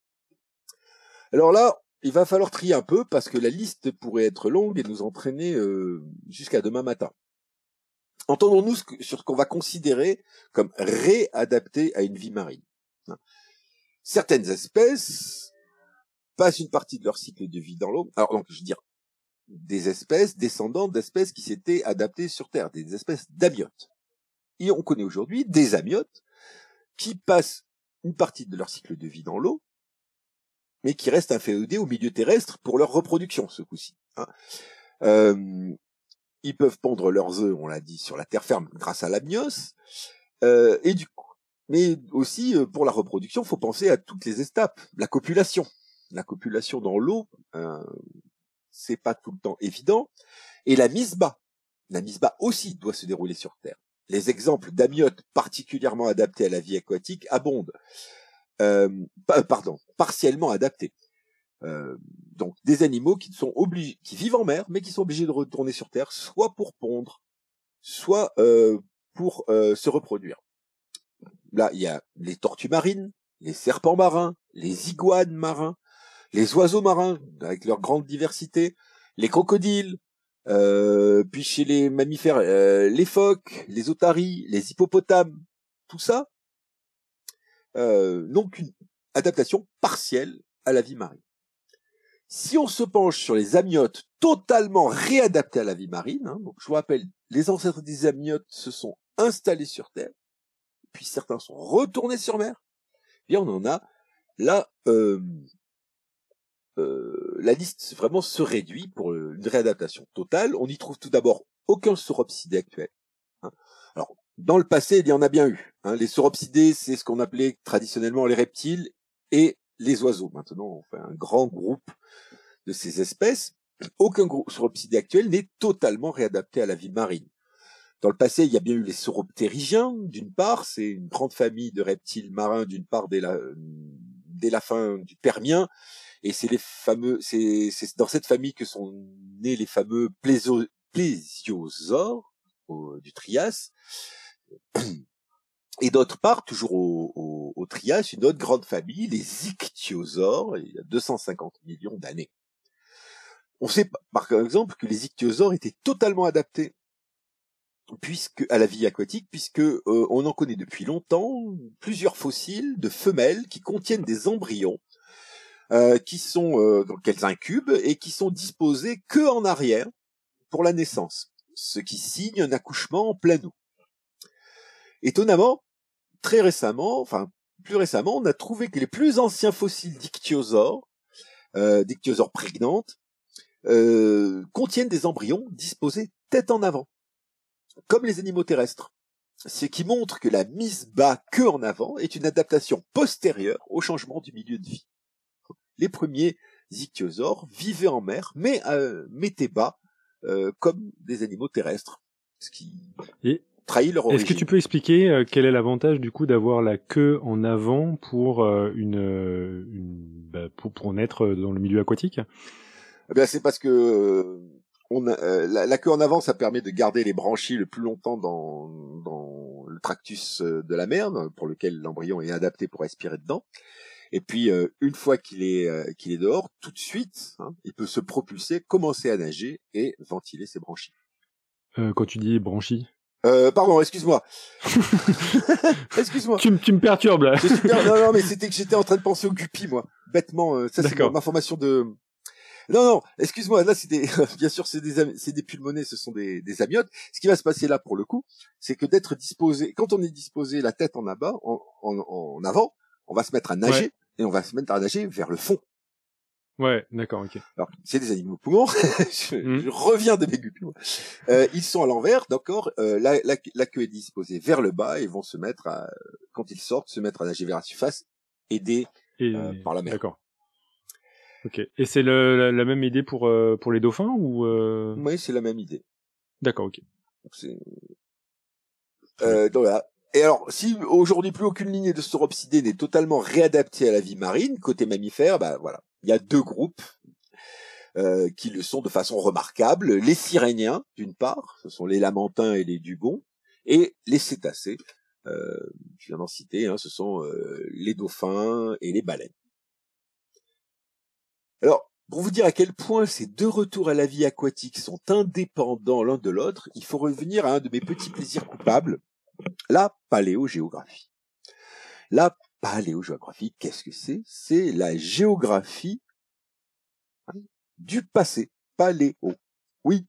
Alors là, il va falloir trier un peu parce que la liste pourrait être longue et nous entraîner euh, jusqu'à demain matin. Entendons-nous sur ce qu'on va considérer comme réadapté à une vie marine. Certaines espèces passent une partie de leur cycle de vie dans l'eau. Alors donc, je veux dire, des espèces descendantes d'espèces qui s'étaient adaptées sur Terre, des espèces d'amiotes. Et on connaît aujourd'hui des amiotes qui passent une partie de leur cycle de vie dans l'eau mais qui restent inféodés au milieu terrestre pour leur reproduction ce coup-ci. Hein. Euh, ils peuvent pondre leurs œufs, on l'a dit, sur la terre ferme grâce à l'amnios, euh, et du coup, mais aussi euh, pour la reproduction, faut penser à toutes les étapes, la copulation, la copulation dans l'eau, euh, c'est pas tout le temps évident, et la mise bas, la mise bas aussi doit se dérouler sur terre. Les exemples d'amiotes particulièrement adaptés à la vie aquatique abondent. Euh, pardon, partiellement adaptés. Euh, donc des animaux qui sont obligés, qui vivent en mer, mais qui sont obligés de retourner sur Terre, soit pour pondre, soit euh, pour se reproduire. Là, il y a les tortues marines, les serpents marins, les iguanes marins, les oiseaux marins avec leur grande diversité, les crocodiles, puis chez les mammifères, les phoques, les otaries, les hippopotames, tout ça, euh, donc une adaptation partielle à la vie marine. Si on se penche sur les amniotes totalement réadaptés à la vie marine, hein, je vous rappelle, les ancêtres des amniotes se sont installés sur Terre, puis certains sont retournés sur mer, et on en a là euh, euh, la liste vraiment se réduit pour une réadaptation totale. On y trouve tout d'abord aucun sauropsidé actuel. Hein. Alors dans le passé, il y en a bien eu. Hein. Les sauropsidés, c'est ce qu'on appelait traditionnellement les reptiles et les oiseaux. Maintenant, on fait un grand groupe de ces espèces. Aucun sauropsidé actuel n'est totalement réadapté à la vie marine. Dans le passé, il y a bien eu les sauroptérygiens, d'une part, c'est une grande famille de reptiles marins, d'une part, dès la, fin du Permien, et c'est les fameux, c'est, dans cette famille que sont nés les fameux plésiosaures du Trias, et d'autre part, toujours au, au, Trias, une autre grande famille, les ichthyosaures, il y a 250 millions d'années. On sait par exemple que les ichthyosaures étaient totalement adaptés puisque à la vie aquatique, puisque euh, on en connaît depuis longtemps plusieurs fossiles de femelles qui contiennent des embryons euh, qui sont euh, qu'elles incubent et qui sont disposés que en arrière pour la naissance, ce qui signe un accouchement en plein eau. Étonnamment, très récemment, enfin plus récemment, on a trouvé que les plus anciens fossiles d'ichthyosaures, euh, d'ichthyosaures prégnantes, euh, contiennent des embryons disposés tête en avant, comme les animaux terrestres. Ce qui montre que la mise bas queue en avant est une adaptation postérieure au changement du milieu de vie. Les premiers ichthyosaures vivaient en mer, mais euh, mettaient bas euh, comme des animaux terrestres. Ce qui... Est-ce que tu peux expliquer euh, quel est l'avantage du coup d'avoir la queue en avant pour une, une bah, pour, pour naître dans le milieu aquatique? Eh bien, c'est parce que on a, euh, la, la, queue en avant, ça permet de garder les branchies le plus longtemps dans, dans le tractus euh, de la mer, pour lequel l'embryon est adapté pour respirer dedans. Et puis, euh, une fois qu'il est, qu'il est dehors, tout de suite, hein, il peut se propulser, commencer à nager et ventiler ses branchies. quand tu dis branchies euh, pardon, excuse-moi. excuse-moi. Tu, tu, me perturbes là. non, non, mais c'était que j'étais en train de penser au guppy, moi. Bêtement, ça c'est ma formation de non, non, excuse-moi, là, c'est des, bien sûr, c'est des, c'est des pulmonés, ce sont des, des amiotes. Ce qui va se passer là, pour le coup, c'est que d'être disposé, quand on est disposé la tête en bas, en, en, en avant, on va se mettre à nager, et on va se mettre à nager vers le fond. Ouais, d'accord, ok. Alors, c'est des animaux poumons. je, mmh. je, reviens de mes guppies. Euh, ils sont à l'envers, d'accord. Euh, la, la, la, queue est disposée vers le bas et vont se mettre à, quand ils sortent, se mettre à nager vers la surface, aidés euh, par la mer. D'accord. Ok. Et c'est la, la, même idée pour euh, pour les dauphins ou euh... Oui, c'est la même idée. D'accord, ok. Euh, donc voilà. Et alors, si aujourd'hui plus aucune lignée de sauropsidés n'est totalement réadaptée à la vie marine côté mammifère, bah voilà, il y a deux groupes euh, qui le sont de façon remarquable. Les siréniens, d'une part, ce sont les lamantins et les dugons, et les cétacés, euh, je viens d'en citer, hein, ce sont euh, les dauphins et les baleines. Alors, pour vous dire à quel point ces deux retours à la vie aquatique sont indépendants l'un de l'autre, il faut revenir à un de mes petits plaisirs coupables, la paléogéographie. La paléogéographie, qu'est-ce que c'est? C'est la géographie du passé, paléo. Oui,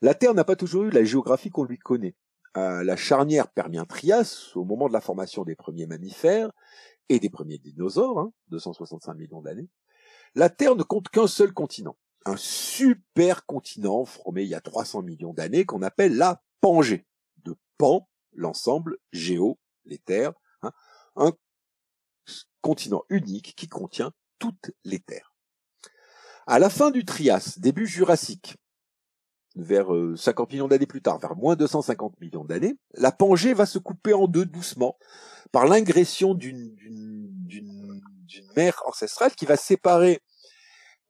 la Terre n'a pas toujours eu la géographie qu'on lui connaît. À la charnière Permien-Trias, au moment de la formation des premiers mammifères et des premiers dinosaures, hein, 265 millions d'années, la Terre ne compte qu'un seul continent, un super continent formé il y a 300 millions d'années qu'on appelle la Pangée. De Pan, l'ensemble, géo, les terres, hein, un continent unique qui contient toutes les terres. À la fin du Trias, début Jurassique, vers 50 euh, millions d'années plus tard, vers moins 250 millions d'années, la Pangée va se couper en deux doucement par l'ingression d'une d'une mer ancestrale qui va séparer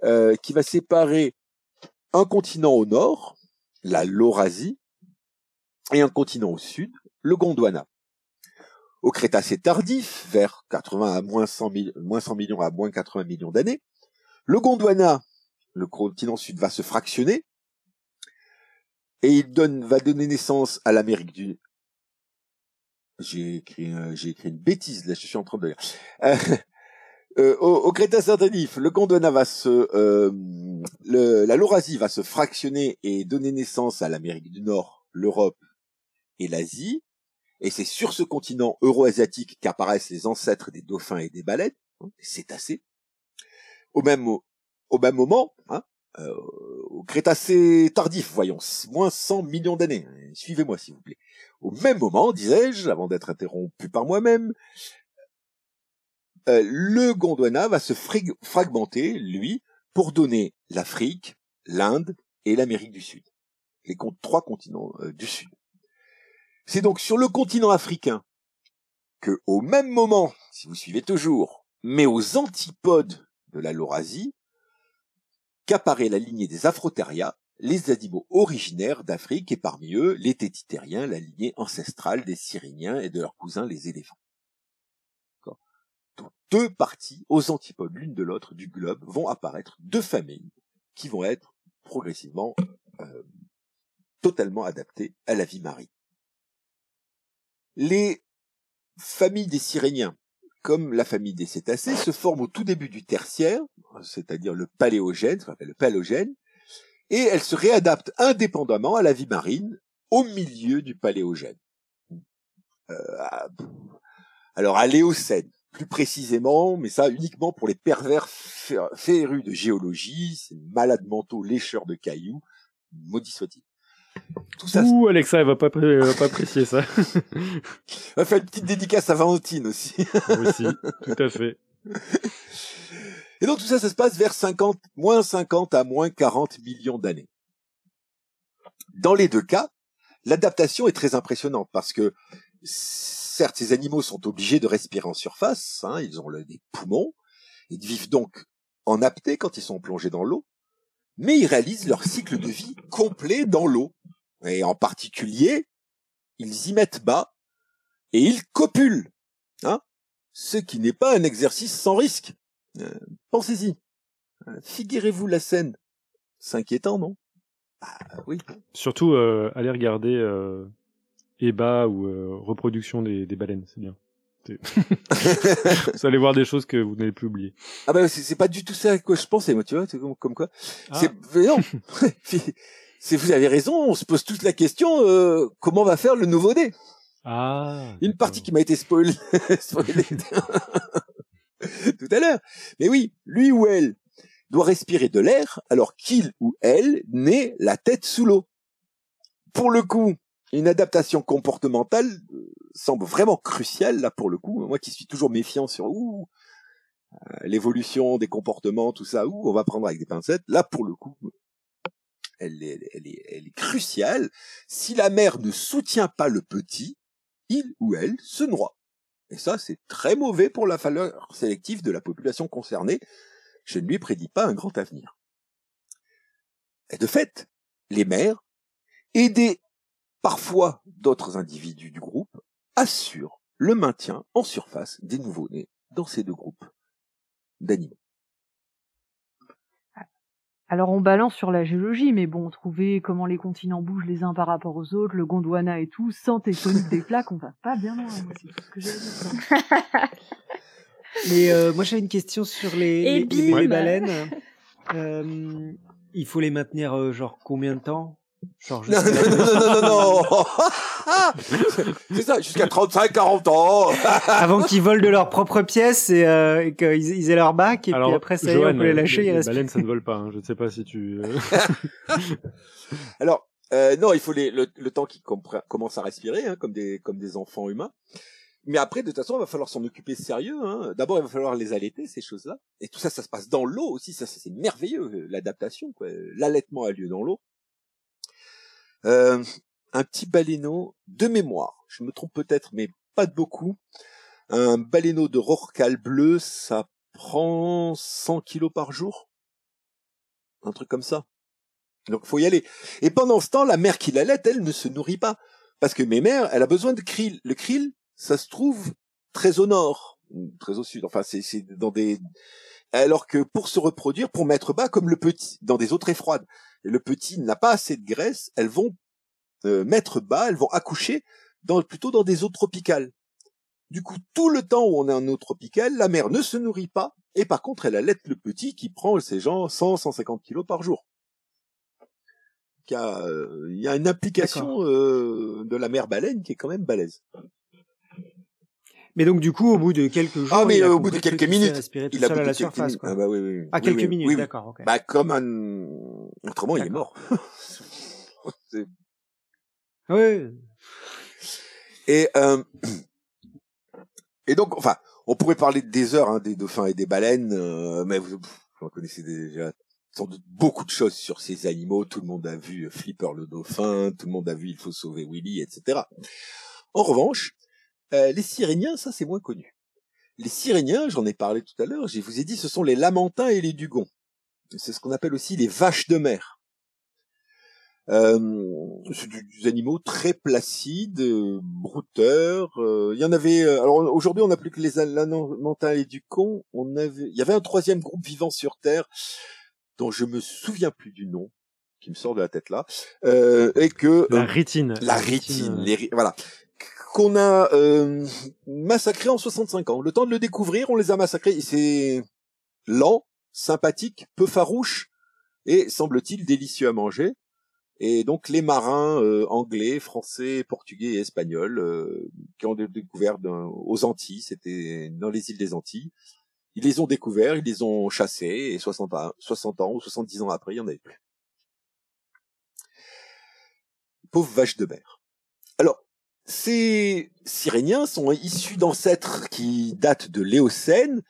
euh, qui va séparer un continent au nord, la Laurasie, et un continent au sud, le Gondwana. Au Crétacé tardif, vers 80 à moins 100, moins 100 millions à moins 80 millions d'années, le Gondwana, le continent sud, va se fractionner et il donne, va donner naissance à l'Amérique du j'ai écrit, j'ai écrit une bêtise là, je suis en train de. Euh, euh, au, au Crétacé tardif, le Gondwana va se, la Laurasie va se fractionner et donner naissance à l'Amérique du Nord, l'Europe et l'Asie. Et c'est sur ce continent euro-asiatique qu'apparaissent les ancêtres des dauphins et des baleines, hein, c'est assez. Au même, au même moment, hein, euh, au Crétacé tardif, voyons, moins 100 millions d'années. Suivez-moi, s'il vous plaît. Au même moment, disais-je, avant d'être interrompu par moi-même, euh, le Gondwana va se fragmenter, lui, pour donner l'Afrique, l'Inde et l'Amérique du Sud. Les trois continents euh, du Sud. C'est donc sur le continent africain que, au même moment, si vous suivez toujours, mais aux antipodes de la Laurasie, qu'apparaît la lignée des Afrotheria, les animaux originaires d'Afrique et parmi eux les tétitériens, la lignée ancestrale des Syréniens et de leurs cousins les éléphants. Donc, deux parties aux antipodes l'une de l'autre du globe vont apparaître deux familles qui vont être progressivement euh, totalement adaptées à la vie marine. Les familles des Siréniens, comme la famille des cétacés, se forment au tout début du tertiaire, c'est-à-dire le paléogène, ce qu'on appelle le paléogène, et elles se réadaptent indépendamment à la vie marine au milieu du paléogène. Euh, alors à l'éocène, plus précisément, mais ça uniquement pour les pervers férus de géologie, ces malades mentaux lécheurs de cailloux, maudit soit-il. Tout ça. Ouh, Alexa, elle va pas, va pas apprécier ça. On va faire une petite dédicace à Valentine aussi. aussi, tout à fait. Et donc tout ça, ça se passe vers 50, moins 50 à moins 40 millions d'années. Dans les deux cas, l'adaptation est très impressionnante parce que certes, ces animaux sont obligés de respirer en surface, hein, ils ont des poumons, ils vivent donc en apnée quand ils sont plongés dans l'eau, mais ils réalisent leur cycle de vie complet dans l'eau. Et en particulier, ils y mettent bas et ils copulent. Hein Ce qui n'est pas un exercice sans risque. Euh, Pensez-y. Euh, Figurez-vous la scène. C'est inquiétant, non? Bah oui. Surtout, euh, allez regarder EBA ou euh, reproduction des, des baleines, c'est bien. Vous allez voir des choses que vous n'allez plus oublier. ah bah c'est pas du tout ça à quoi je pensais, moi, tu vois, comme, comme quoi. Ah. Mais non. vous avez raison, on se pose toute la question euh, comment va faire le nouveau-né? Ah. Une partie qui m'a été spoilée spoilée tout à l'heure. Mais oui, lui ou elle doit respirer de l'air alors qu'il ou elle naît la tête sous l'eau. Pour le coup, une adaptation comportementale euh, semble vraiment cruciale là pour le coup. Moi qui suis toujours méfiant sur ouh, euh, l'évolution des comportements, tout ça, ouh, on va prendre avec des pincettes. Là pour le coup, elle est, elle est, elle est cruciale. Si la mère ne soutient pas le petit, il ou elle se noie. Et ça, c'est très mauvais pour la valeur sélective de la population concernée. Je ne lui prédis pas un grand avenir. Et de fait, les mères, aidées parfois d'autres individus du groupe, assurent le maintien en surface des nouveau-nés dans ces deux groupes d'animaux. Alors on balance sur la géologie, mais bon, trouver comment les continents bougent les uns par rapport aux autres, le Gondwana et tout, sans tectonique des plaques, on va pas bien loin. moi, C'est tout ce que j'ai à dire. Mais euh, moi j'avais une question sur les, baleines. Euh, il faut les maintenir euh, genre combien de temps? Genre Non, non, la- non, non, non, non C'est ça, jusqu'à 35-40 ans avant qu'ils volent de leur propre pièce et, euh, et qu'ils ils aient leur bac et Alors, puis après ça y est, on peut les lâcher. les, les baleines, ça ne vole pas. hein. Je ne sais pas si tu. euh, Alors, euh, non, il faut les, le, le temps qu'ils commencent à respirer, hein, comme des comme des enfants humains. Mais après, de toute façon, il va falloir s'en occuper sérieux. Hein. D'abord, il va falloir les allaiter, ces choses-là. Et tout ça, ça se passe dans l'eau aussi. Ça, c'est merveilleux, l'adaptation. L'allaitement a lieu dans l'eau. Euh, un petit baleineau de mémoire. Je me trompe peut-être, mais pas de beaucoup. Un baleineau de rorqual bleu, ça prend 100 kilos par jour? Un truc comme ça. Donc, faut y aller. Et pendant ce temps, la mère qui l'allaite, elle ne se nourrit pas. Parce que mes mères, elle a besoin de krill. Le krill, ça se trouve très au nord, très au sud. Enfin, c'est dans des, alors que pour se reproduire, pour mettre bas, comme le petit, dans des eaux très froides, et le petit n'a pas assez de graisse, elles vont euh, mettre bas, elles vont accoucher dans, plutôt dans des eaux tropicales. Du coup, tout le temps où on est en eau tropicale, la mère ne se nourrit pas, et par contre, elle allaite le petit qui prend ces gens 100, 150 kilos par jour. Il y a, euh, il y a une implication euh, de la mère baleine qui est quand même balèze. Mais donc du coup, au bout de quelques jours, Ah, mais, il a au bout de quelques minutes, Il a seul à la surface. Quoi. Ah bah oui, oui, oui. À Oui, quelques oui, minutes, oui, oui. d'accord. ok. Bah comme un. Autrement, il est mort. C'est- Ouais. et euh, et donc, enfin, on pourrait parler des heures hein, des dauphins et des baleines, euh, mais vous, vous en connaissez déjà sans doute beaucoup de choses sur ces animaux. Tout le monde a vu Flipper le dauphin, tout le monde a vu Il faut sauver Willy, etc. En revanche, euh, les Siréniens, ça c'est moins connu. Les Siréniens, j'en ai parlé tout à l'heure, je vous ai dit, ce sont les lamantins et les dugons. C'est ce qu'on appelle aussi les vaches de mer. Euh, c'est des animaux très placides, euh, brouteurs. euh, Il y en avait. alors aujourd'hui, on n'a plus que les lamantins et les dugons. On avait. Il y avait un troisième groupe vivant sur Terre dont je me souviens plus du nom, qui me sort de la tête là, euh, et que La rétine. la rétine, les voilà, qu'on a euh, massacré en 65 ans. Le temps de le découvrir, on les a massacrés. C'est lent, sympathique, peu farouche et semble-t-il délicieux à manger. Et donc les marins euh, anglais, français, portugais et espagnols euh, qui ont dé- découvert aux Antilles, c'était dans les îles des Antilles, ils les ont découverts, ils les ont chassés et 60 ans, 60 ans ou 70 ans après, il y en avait plus. Pauvres vaches de mer. Alors, ces Siréniens sont issus d'ancêtres qui datent de l'Éocène,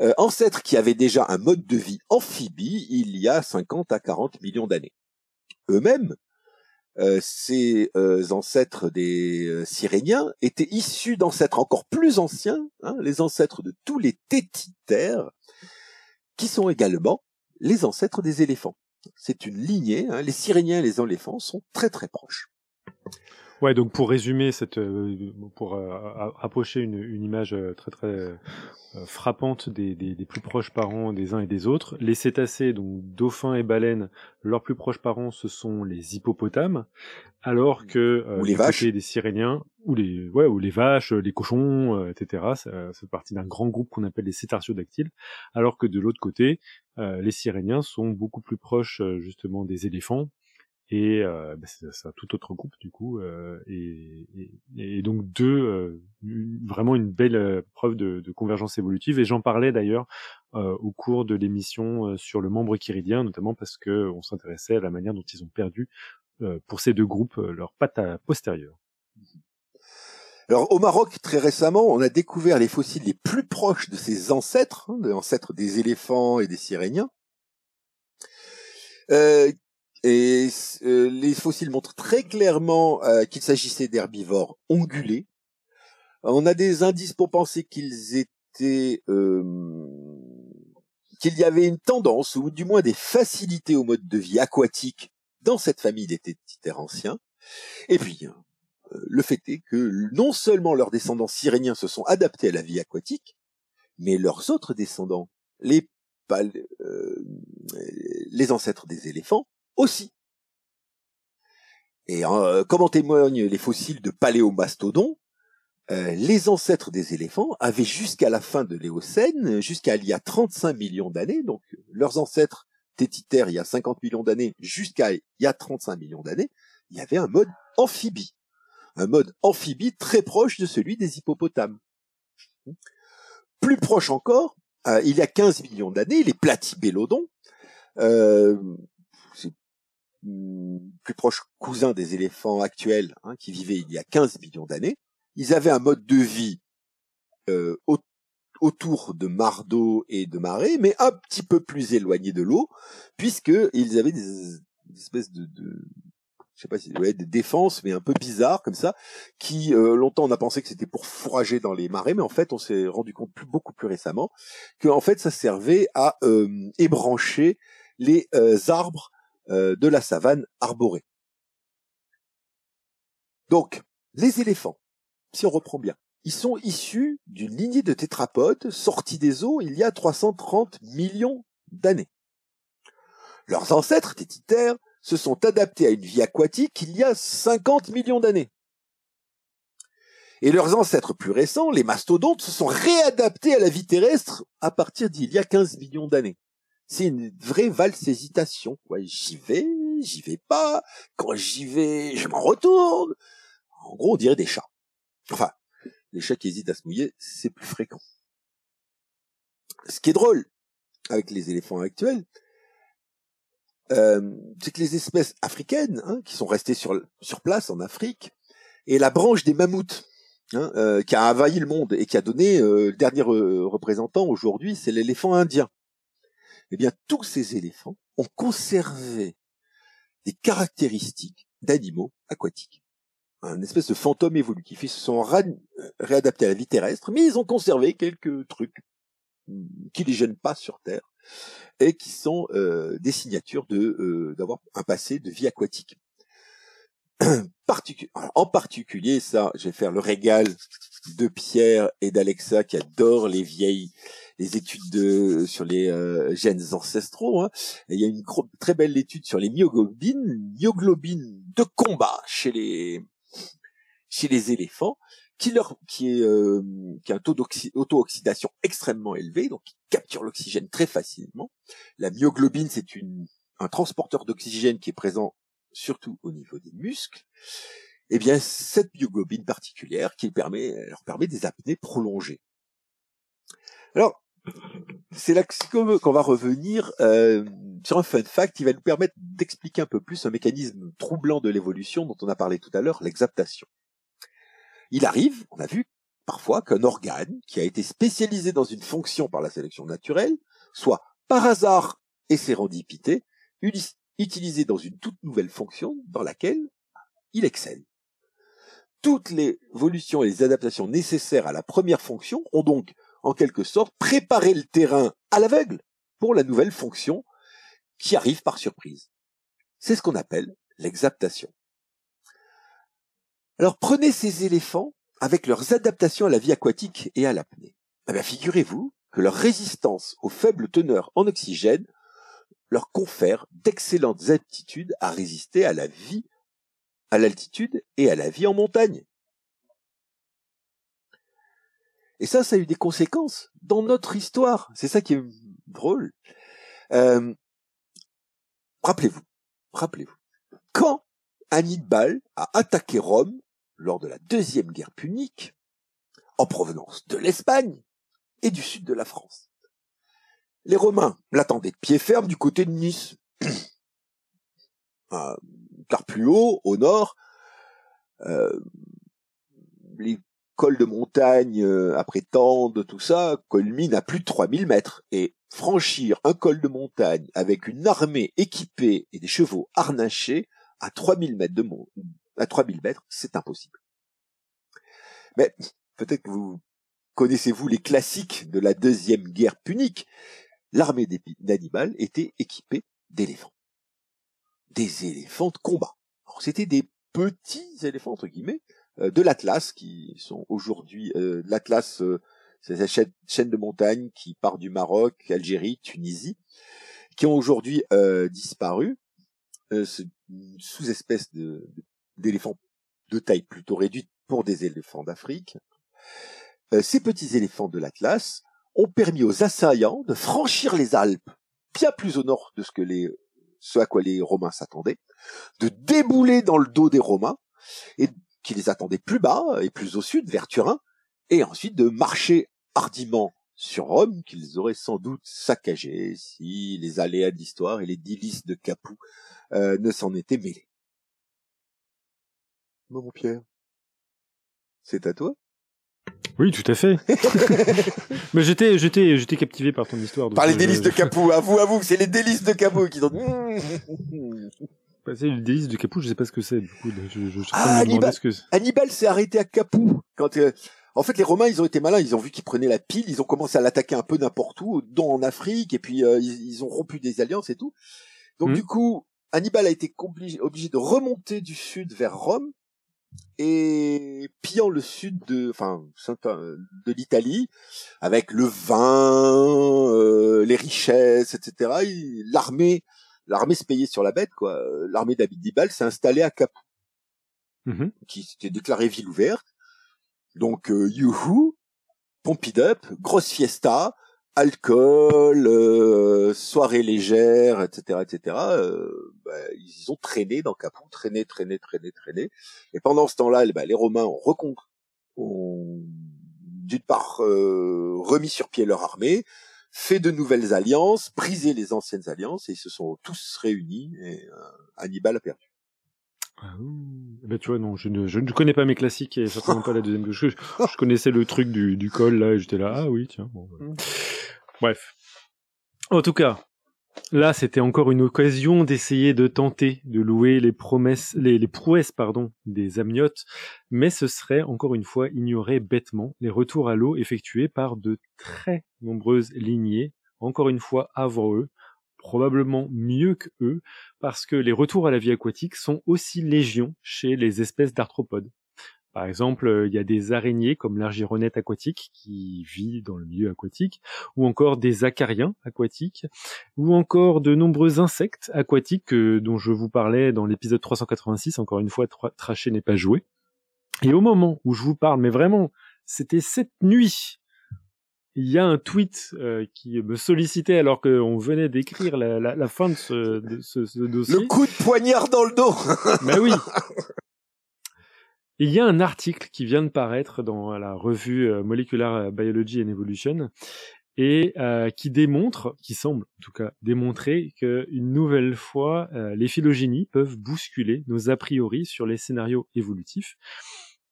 euh, ancêtres qui avaient déjà un mode de vie amphibie il y a 50 à 40 millions d'années. Eux-mêmes, euh, ces euh, ancêtres des Siréniens étaient issus d'ancêtres encore plus anciens, hein, les ancêtres de tous les tétitaires, qui sont également les ancêtres des éléphants. C'est une lignée. Hein. Les Siréniens et les éléphants sont très très proches. Ouais, donc pour résumer cette, euh, pour euh, approcher une, une, image euh, très très euh, frappante des, des, des, plus proches parents des uns et des autres, les cétacés, donc dauphins et baleines, leurs plus proches parents, ce sont les hippopotames, alors que ou les vaches. des Siréniens, ou les ouais, ou les vaches, les cochons, etc. C'est partie d'un grand groupe qu'on appelle les cétartiodactyles, alors que de l'autre côté, les Siréniens sont beaucoup plus proches justement des éléphants et euh, bah, c'est un tout autre groupe du coup euh, et, et, et, donc deux euh, vraiment une belle euh, preuve de, de, convergence évolutive et j'en parlais d'ailleurs euh, au cours de l'émission euh, sur le membre chiridien notamment parce que on s'intéressait à la manière dont ils ont perdu pour ces deux groupes leur patte postérieure. Alors au Maroc, très récemment, on a découvert les fossiles les plus proches de ces ancêtres, hein, des ancêtres des éléphants et des siréniens, euh, et euh, les fossiles montrent très clairement euh, qu'il s'agissait d'herbivores ongulés. On a des indices pour penser qu'ils étaient euh, qu'il y avait une tendance, ou du moins des facilités au mode de vie aquatique dans cette famille des tétitaires anciens. Et puis, le fait est que non seulement leurs descendants siréniens se sont adaptés à la vie aquatique, mais leurs autres descendants, les, les ancêtres des éléphants, aussi. Et euh, comme en témoignent les fossiles de paléomastodons, euh, les ancêtres des éléphants avaient jusqu'à la fin de l'Éocène, jusqu'à il y a 35 millions d'années, donc leurs ancêtres tétitaires il y a 50 millions d'années jusqu'à il y a 35 millions d'années, il y avait un mode amphibie. Un mode amphibie très proche de celui des hippopotames. Plus proche encore, euh, il y a 15 millions d'années, les platybélodons, plus proche cousin des éléphants actuels, hein, qui vivaient il y a 15 millions d'années. Ils avaient un mode de vie euh, autour de mares d'eau et de marais, mais un petit peu plus éloigné de l'eau, puisqu'ils avaient des, espèces de, de je sais pas si des défenses, mais un peu bizarres comme ça, qui euh, longtemps on a pensé que c'était pour fourrager dans les marais, mais en fait on s'est rendu compte plus, beaucoup plus récemment que en fait ça servait à euh, ébrancher les euh, arbres de la savane arborée. Donc, les éléphants, si on reprend bien, ils sont issus d'une lignée de tétrapodes sortis des eaux il y a 330 millions d'années. Leurs ancêtres tétitaires se sont adaptés à une vie aquatique il y a 50 millions d'années. Et leurs ancêtres plus récents, les mastodontes, se sont réadaptés à la vie terrestre à partir d'il y a 15 millions d'années c'est une vraie valse hésitation. Ouais, j'y vais, j'y vais pas. Quand j'y vais, je m'en retourne. En gros, on dirait des chats. Enfin, les chats qui hésitent à se mouiller, c'est plus fréquent. Ce qui est drôle avec les éléphants actuels, euh, c'est que les espèces africaines, hein, qui sont restées sur, place en Afrique, et la branche des mammouths, hein, euh, qui a envahi le monde et qui a donné euh, le dernier représentant aujourd'hui, c'est l'éléphant indien eh bien tous ces éléphants ont conservé des caractéristiques d'animaux aquatiques. Un espèce de fantôme évolutif. Ils se sont réadaptés à la vie terrestre, mais ils ont conservé quelques trucs hmm, qui les gênent pas sur Terre et qui sont euh, des signatures euh, d'avoir un passé de vie aquatique. en particulier, ça, je vais faire le régal de Pierre et d'Alexa qui adorent les vieilles les études de, sur les euh, gènes ancestraux. Hein. il y a une très belle étude sur les myoglobines, myoglobines de combat chez les chez les éléphants, qui leur qui euh, a un taux d'auto-oxydation extrêmement élevé, donc qui capture l'oxygène très facilement. La myoglobine, c'est une un transporteur d'oxygène qui est présent surtout au niveau des muscles. Eh bien, cette myoglobine particulière qui permet, leur permet des apnées prolongées. Alors, c'est là qu'on va revenir euh, sur un fun fact qui va nous permettre d'expliquer un peu plus un mécanisme troublant de l'évolution dont on a parlé tout à l'heure, l'exaptation. Il arrive, on a vu parfois qu'un organe qui a été spécialisé dans une fonction par la sélection naturelle soit par hasard et sérendipité utilisé dans une toute nouvelle fonction dans laquelle il excelle. Toutes les évolutions et les adaptations nécessaires à la première fonction ont donc en quelque sorte, préparer le terrain à l'aveugle pour la nouvelle fonction qui arrive par surprise. C'est ce qu'on appelle l'exaptation. Alors prenez ces éléphants avec leurs adaptations à la vie aquatique et à l'apnée. Eh bien, figurez-vous que leur résistance aux faibles teneurs en oxygène leur confère d'excellentes aptitudes à résister à la vie à l'altitude et à la vie en montagne. Et ça, ça a eu des conséquences dans notre histoire. C'est ça qui est drôle. Euh, rappelez-vous, rappelez-vous, quand Hannibal a attaqué Rome lors de la deuxième guerre punique, en provenance de l'Espagne et du sud de la France. Les Romains l'attendaient de pied ferme du côté de Nice. Euh, car plus haut, au nord, euh, les cols de montagne euh, après Tende, tout ça, culmine à plus de 3000 mètres. Et franchir un col de montagne avec une armée équipée et des chevaux harnachés à 3000 mètres de mont à 3000 mètres, c'est impossible. Mais peut-être que vous connaissez-vous les classiques de la deuxième guerre punique. L'armée d'Hannibal était équipée d'éléphants. Des éléphants de combat. C'était des petits éléphants, entre guillemets, euh, de l'Atlas, qui sont aujourd'hui euh, l'Atlas, euh, c'est cette chaîne, de montagne qui part du Maroc, Algérie, Tunisie, qui ont aujourd'hui disparu. c'est une sous-espèce de, d'éléphants de taille plutôt réduite pour des éléphants d'Afrique. ces petits éléphants de l'Atlas ont permis aux assaillants de franchir les Alpes bien plus au nord de ce que les ce à quoi les Romains s'attendaient, de débouler dans le dos des Romains et qui les attendait plus bas et plus au sud, vers Turin, et ensuite de marcher hardiment sur Rome, qu'ils auraient sans doute saccagé si les aléas de l'histoire et les délices de Capoue euh, ne s'en étaient mêlés. Mon Pierre, c'est à toi oui, tout à fait. Mais j'étais, j'étais, j'étais captivé par ton histoire. Par les délices de Capoue. Avoue, avoue, c'est les délices de Capoue qui sont. Bah, c'est le délice de Capoue, je sais pas ce que c'est. Du coup, je, je, ah, Hannibal, que... Hannibal s'est arrêté à Capoue quand. Euh, en fait, les Romains, ils ont été malins. Ils ont vu qu'ils prenaient la pile. Ils ont commencé à l'attaquer un peu n'importe où, dont en Afrique. Et puis, euh, ils, ont rompu des alliances et tout. Donc, hmm. du coup, Hannibal a été obligé, obligé de remonter du sud vers Rome et pillant le sud de, enfin, de l'Italie, avec le vin, euh, les richesses, etc. L'armée l'armée se payait sur la bête, quoi. L'armée d'Abidibal s'est installée à Capoue, mmh qui s'était déclarée ville ouverte. Donc, euh, youhou, pompid up, grosse fiesta, alcool, euh, soirée légère, etc., etc. Euh, bah, ils ont traîné dans Capoue, traîné, traîné, traîné, traîné. Et pendant ce temps-là, bah, les Romains ont reconquis, ont d'une part euh, remis sur pied leur armée, fait de nouvelles alliances, brisé les anciennes alliances, et ils se sont tous réunis, et euh, Hannibal a perdu. Ah, ben tu vois, non, je ne, je ne connais pas mes classiques et certainement pas la deuxième. Je, je connaissais le truc du, du col là et j'étais là, ah oui, tiens. Bon, mm. Bref. En tout cas, là, c'était encore une occasion d'essayer de tenter de louer les promesses, les, les prouesses, pardon, des amniotes, mais ce serait encore une fois ignorer bêtement les retours à l'eau effectués par de très nombreuses lignées, encore une fois avant eux, probablement mieux que eux, parce que les retours à la vie aquatique sont aussi légion chez les espèces d'arthropodes. Par exemple, il y a des araignées comme l'argironnette aquatique qui vit dans le milieu aquatique, ou encore des acariens aquatiques, ou encore de nombreux insectes aquatiques dont je vous parlais dans l'épisode 386, encore une fois, Traché n'est pas joué. Et au moment où je vous parle, mais vraiment, c'était cette nuit, il y a un tweet euh, qui me sollicitait alors qu'on venait d'écrire la, fin de ce, dossier. Le coup de poignard dans le dos. Mais oui. Il y a un article qui vient de paraître dans la revue euh, Molecular Biology and Evolution et euh, qui démontre, qui semble en tout cas démontrer qu'une nouvelle fois, les phylogénies peuvent bousculer nos a priori sur les scénarios évolutifs.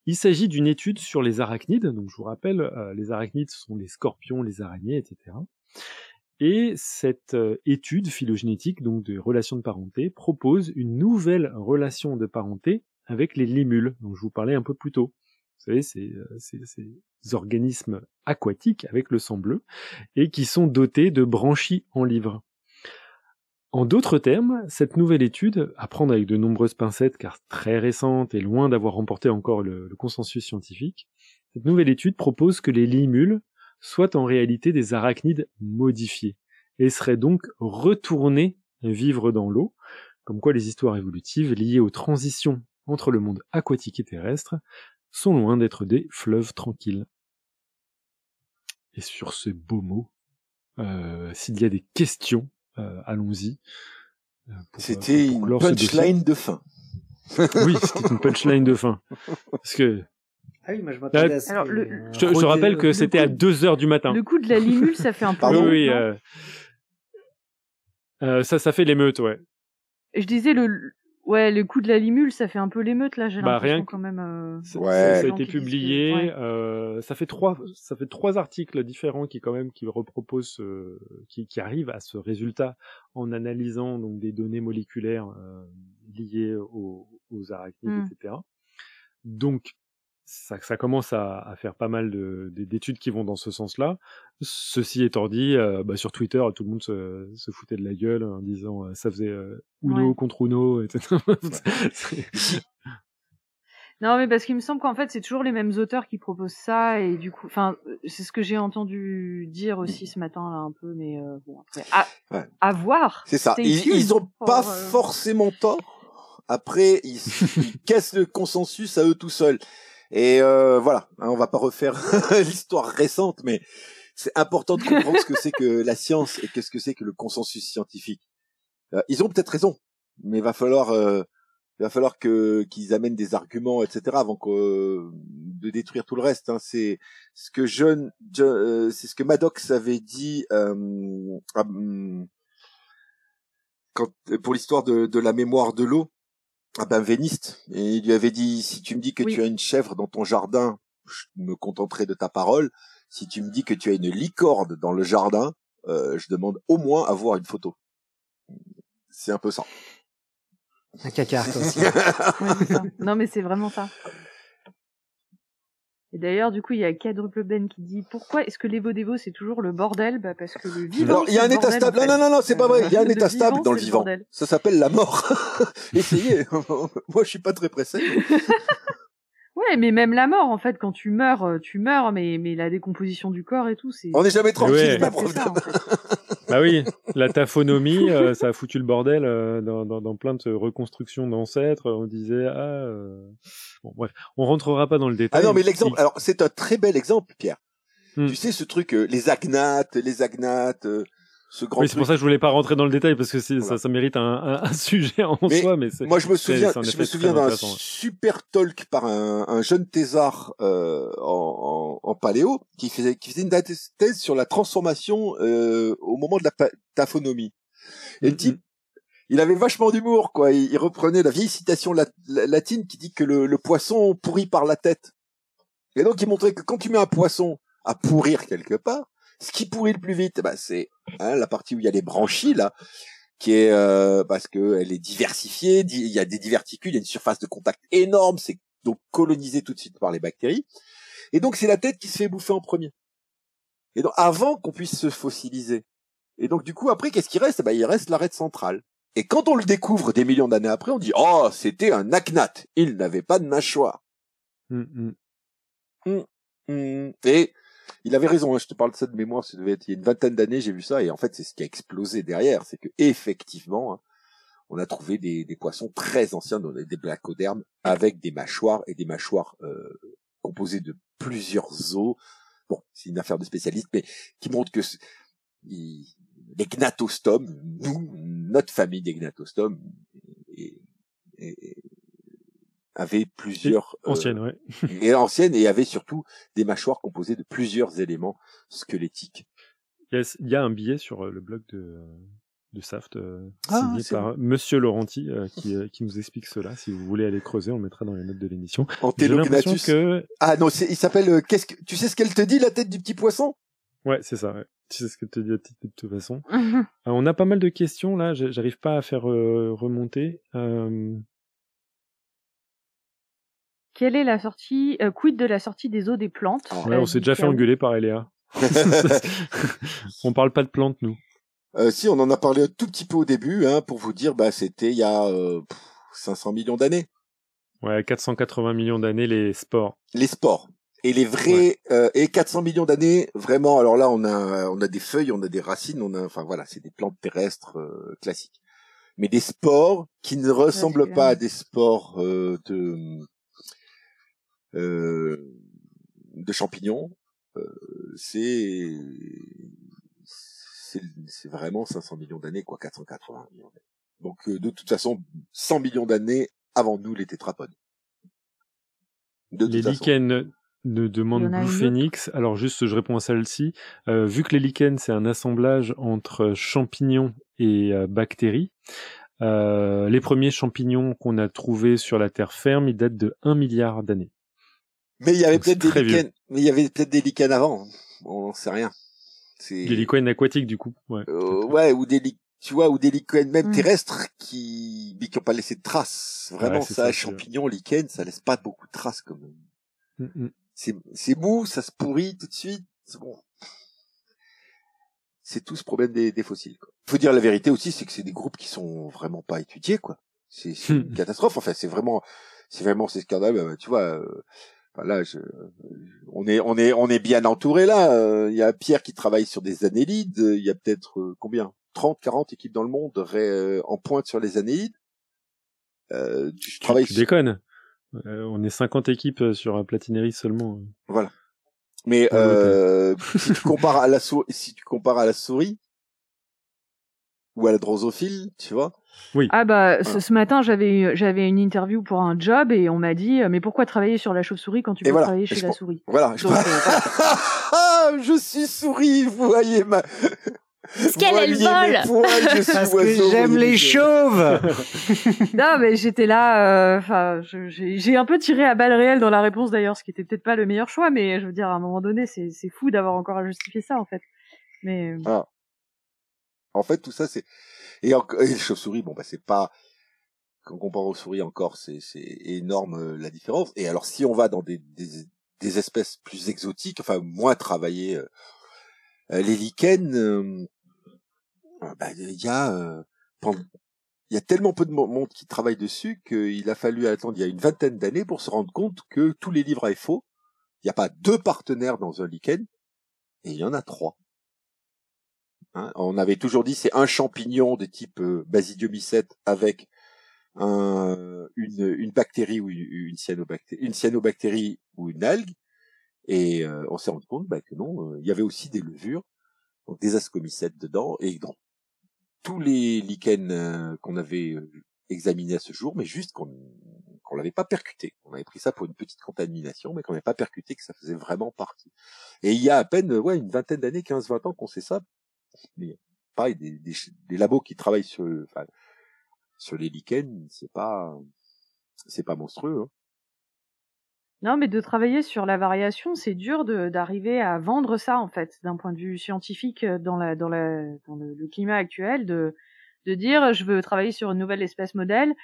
Il s'agit d'une étude sur les arachnides, donc je vous rappelle, euh, les arachnides sont les scorpions, les araignées, etc. Et cette euh, étude phylogénétique, donc de relations de parenté, propose une nouvelle relation de parenté avec les limules, dont je vous parlais un peu plus tôt. Vous savez, c'est euh, ces organismes aquatiques avec le sang bleu, et qui sont dotés de branchies en livre. En d'autres termes, cette nouvelle étude, à prendre avec de nombreuses pincettes car très récente et loin d'avoir remporté encore le, consensus scientifique, cette nouvelle étude propose que les limules soient en réalité des arachnides modifiés et seraient donc retournés vivre dans l'eau, comme quoi les histoires évolutives liées aux transitions entre le monde aquatique et terrestre sont loin d'être des fleuves tranquilles. Et sur ces beaux mots, euh, s'il y a des questions, allons-y. Euh, c'était une punchline de fin. oui, c'était une punchline de fin. Parce que ah oui, moi je m'attendais à Alors, le... je, rappelle que c'était à 2 heures du matin. Le coup de la limule, ça fait un peu. oui, oui. Euh... Euh, ça, ça fait l'émeute, ouais. Je disais le, Ouais, le coup de la limule, ça fait un peu l'émeute là. J'ai bah, l'impression quand même. Euh, ouais. Ça, a été publié. Euh, ça fait trois, ça fait trois articles différents qui quand même qui reproposent, euh, qui, qui arrivent à ce résultat en analysant donc des données moléculaires euh, liées aux, aux arachnides, mmh. etc. Donc ça, ça, commence à, à, faire pas mal d'études qui vont dans ce sens-là. Ceci étant dit, euh, bah, sur Twitter, tout le monde se, se, foutait de la gueule en disant euh, ça faisait euh, Uno contre Uno, etc. non, mais parce qu'il me semble qu'en fait, c'est toujours les mêmes auteurs qui proposent ça, et du coup, enfin, c'est ce que j'ai entendu dire aussi ce matin, là, un peu, mais bon, après, à, à voir. C'est ça. Ils, ils ont pas forcément tort. Après, ils, ils cassent le consensus à eux tout seuls. Et euh, voilà, hein, on va pas refaire l'histoire récente, mais c'est important de comprendre ce que c'est que la science et qu'est-ce que c'est que le consensus scientifique. Euh, ils ont peut-être raison, mais va falloir, euh, va falloir que qu'ils amènent des arguments, etc. avant que de détruire tout le reste. Hein. C'est ce que John, John c'est ce que Maddox avait dit hum, quand pour l'histoire de, de la mémoire de l'eau ah ben véniste. Et il lui avait dit, si tu me dis que tu as une chèvre dans ton jardin, je me contenterai de ta parole. Si tu me dis que tu as une licorne dans le jardin, euh, je demande au moins à voir une photo. C'est un peu ça. Un caca aussi. non mais c'est vraiment ça. Et d'ailleurs, du coup, il y a Quadruple Ben qui dit pourquoi est-ce que l'Evo c'est toujours le bordel? Bah parce que le vivant. il y a un état stable. Non, non, non, non, c'est pas vrai. Il y a un état stable dans le vivant. Ça s'appelle la mort. Essayez. Moi, je suis pas très pressé. Ouais, mais même la mort, en fait, quand tu meurs, euh, tu meurs, mais, mais la décomposition du corps et tout, c'est. On n'est jamais tranquille, ma Bah oui, la taphonomie, euh, ça a foutu le bordel euh, dans, dans, dans, plein de reconstructions d'ancêtres. On disait, ah, bon, bref, on rentrera pas dans le détail. Ah non, mais l'exemple, alors c'est un très bel exemple, Pierre. Hmm. Tu sais, ce truc, les agnates, les agnates, oui, c'est pour ça que je voulais pas rentrer dans le détail parce que ça, ça mérite un, un, sujet en soi. Mais moi, je me souviens, je me souviens d'un super talk par un, un jeune thésard euh, en, en, en, paléo qui faisait, qui faisait une thèse sur la transformation euh, au moment de la taphonomie. Et le mm-hmm. type, il avait vachement d'humour, quoi. Il, reprenait la vieille citation latine qui dit que le, le poisson pourrit par la tête. Et donc, il montrait que quand tu mets un poisson à pourrir quelque part, ce qui pourrit le plus vite, bah, c'est hein, la partie où il y a les branchies là, qui est euh, parce que elle est diversifiée, il y a des diverticules, il y a une surface de contact énorme, c'est donc colonisé tout de suite par les bactéries. Et donc c'est la tête qui se fait bouffer en premier. Et donc avant qu'on puisse se fossiliser. Et donc du coup après qu'est-ce qui reste? Bah, il reste l'arête centrale. Et quand on le découvre des millions d'années après, on dit oh c'était un acnate, il n'avait pas de mâchoire. Mmh, mmh. Mmh, Et il avait raison, hein, je te parle de ça de mémoire, ça devait être il y a une vingtaine d'années, j'ai vu ça, et en fait, c'est ce qui a explosé derrière, c'est que effectivement, hein, on a trouvé des, poissons très anciens, des blacodermes, avec des mâchoires et des mâchoires euh, composées de plusieurs os. Bon, c'est une affaire de spécialiste, mais qui montre que les gnatostomes, nous, notre famille des gnatostomes, et, avait plusieurs euh, anciennes, ouais. et anciennes et avait surtout des mâchoires composées de plusieurs éléments squelettiques. Il y a, un billet sur euh, le blog de de Saft euh, ah, signé par Monsieur Laurenti qui, qui nous explique cela. Si vous voulez aller creuser, on le mettra dans les notes de l'émission. Antélognatus. Que... Ah non, il s'appelle. qu'est-ce que tu sais ce qu'elle te dit la tête du petit poisson? Ouais, c'est ça. Ouais. Tu sais ce qu'elle te dit de toute façon. on a pas mal de questions là. J'arrive pas à faire remonter. Quelle est la sortie, euh, quid de la sortie des eaux des plantes? Ouais, On s'est déjà fait engueuler par Eléa. on parle pas de plantes, nous. Euh, si, on en a parlé un tout petit peu au début, hein, pour vous dire, bah, c'était il y a euh, pff, 500 millions d'années. Ouais, 480 millions d'années les sports. Les sports. Et les vrais, euh, et 400 millions d'années, vraiment, alors là, on a, on a des feuilles, on a des racines, on a, enfin voilà, c'est des plantes terrestres euh, classiques. Mais des sports qui ne ressemblent pas à clair. des sports euh, de, euh, de champignons, euh, c'est, vraiment 500 millions d'années, quoi, 480 millions d'années. Donc, euh, de toute façon, 100 millions d'années avant nous, les tétrapodes. De Les lichens ne a Blue Phoenix. Alors juste, je réponds à celle-ci. Euh, vu que les lichens, c'est un assemblage entre champignons et euh, bactéries, euh, les premiers champignons qu'on a trouvés sur la terre ferme, ils datent de 1 milliard d'années. Mais il y avait peut-être des lichens, mais il y avait peut-être des lichens avant. On n'en sait rien. C'est, Les lichens aquatiques, du coup. Ouais. euh, ouais, ou des lichens, tu vois, ou des lichens même Mm. terrestres qui, mais qui ont pas laissé de traces. Vraiment, Ouais, ça, ça, champignons, lichens, ça laisse pas beaucoup de traces, quand même. Mm, mm. C'est, c'est mou, ça se pourrit tout de suite. C'est bon. C'est tout ce problème des, des fossiles, quoi. Faut dire la vérité aussi, c'est que c'est des groupes qui sont vraiment pas étudiés, quoi. C'est, c'est une catastrophe. Enfin, c'est vraiment, c'est vraiment, c'est scandaleux. Euh, Tu vois, euh, enfin, là, je, on est, on est, on est bien entouré là. Euh, Il y a Pierre qui travaille sur des annélides. Il y a peut-être euh, combien? 30, 40 équipes dans le monde euh, en pointe sur les annélides. Euh, tu, je Tu, travaille tu sur- déconnes. Euh, on est 50 équipes euh, sur euh, Platinerie seulement. Voilà. Mais euh, si tu compares à la souris, si tu compares à la souris ou à la drosophile, tu vois. Ah bah ce, Voilà. ce matin j'avais eu- j'avais une interview pour un job et on m'a dit euh, mais pourquoi travailler sur la chauve-souris quand tu Et peux voilà. travailler Et chez la souris? Voilà. Je, Donc, euh, Ah, je suis souris, vous voyez ma. Parce qu'elle, elle vole? Parce que j'aime les chauves. Non mais j'étais là, euh, enfin j'ai un peu tiré à balles réelles dans la réponse d'ailleurs, ce qui était peut-être pas le meilleur choix, mais je veux dire à un moment donné c'est c'est fou d'avoir encore à justifier ça en fait. Mais euh, En fait, tout ça, c'est et, enco- et les chauves-souris, bon bah c'est pas quand on compare aux souris encore, c'est énorme euh, la différence. Et alors, si on va dans des espèces plus exotiques, enfin moins travaillées, euh, euh, les lichens, bah, il y a il y a tellement peu de mo- monde qui travaille dessus qu'il a fallu attendre il y a une vingtaine d'années pour se rendre compte que tous les livres faux, il n'y a pas deux partenaires dans un lichen, et il y en a trois. Hein, on avait toujours dit c'est un champignon de type euh, basidiomycète avec un, une, bactérie ou une, cyanobactérie, ou une algue. Et euh, on s'est rendu compte bah, que non, euh, il y avait aussi des levures, donc des ascomycètes dedans, et dans tous les lichens qu'on avait examinés à ce jour, mais juste qu'on qu'on l'avait pas percuté. On avait pris ça pour une petite contamination, mais qu'on n'avait pas percuté que ça faisait vraiment partie. Et il y a à peine ouais une vingtaine d'années, 15-20 ans qu'on sait ça. Mais pareil, des, labos qui travaillent sur, sur les lichens, c'est pas c'est pas monstrueux. Hein. non mais de travailler sur la variation c'est dur d'arriver à vendre ça en fait d'un point de vue scientifique euh, dans la dans le, climat actuel de de dire je veux travailler sur une nouvelle espèce modèle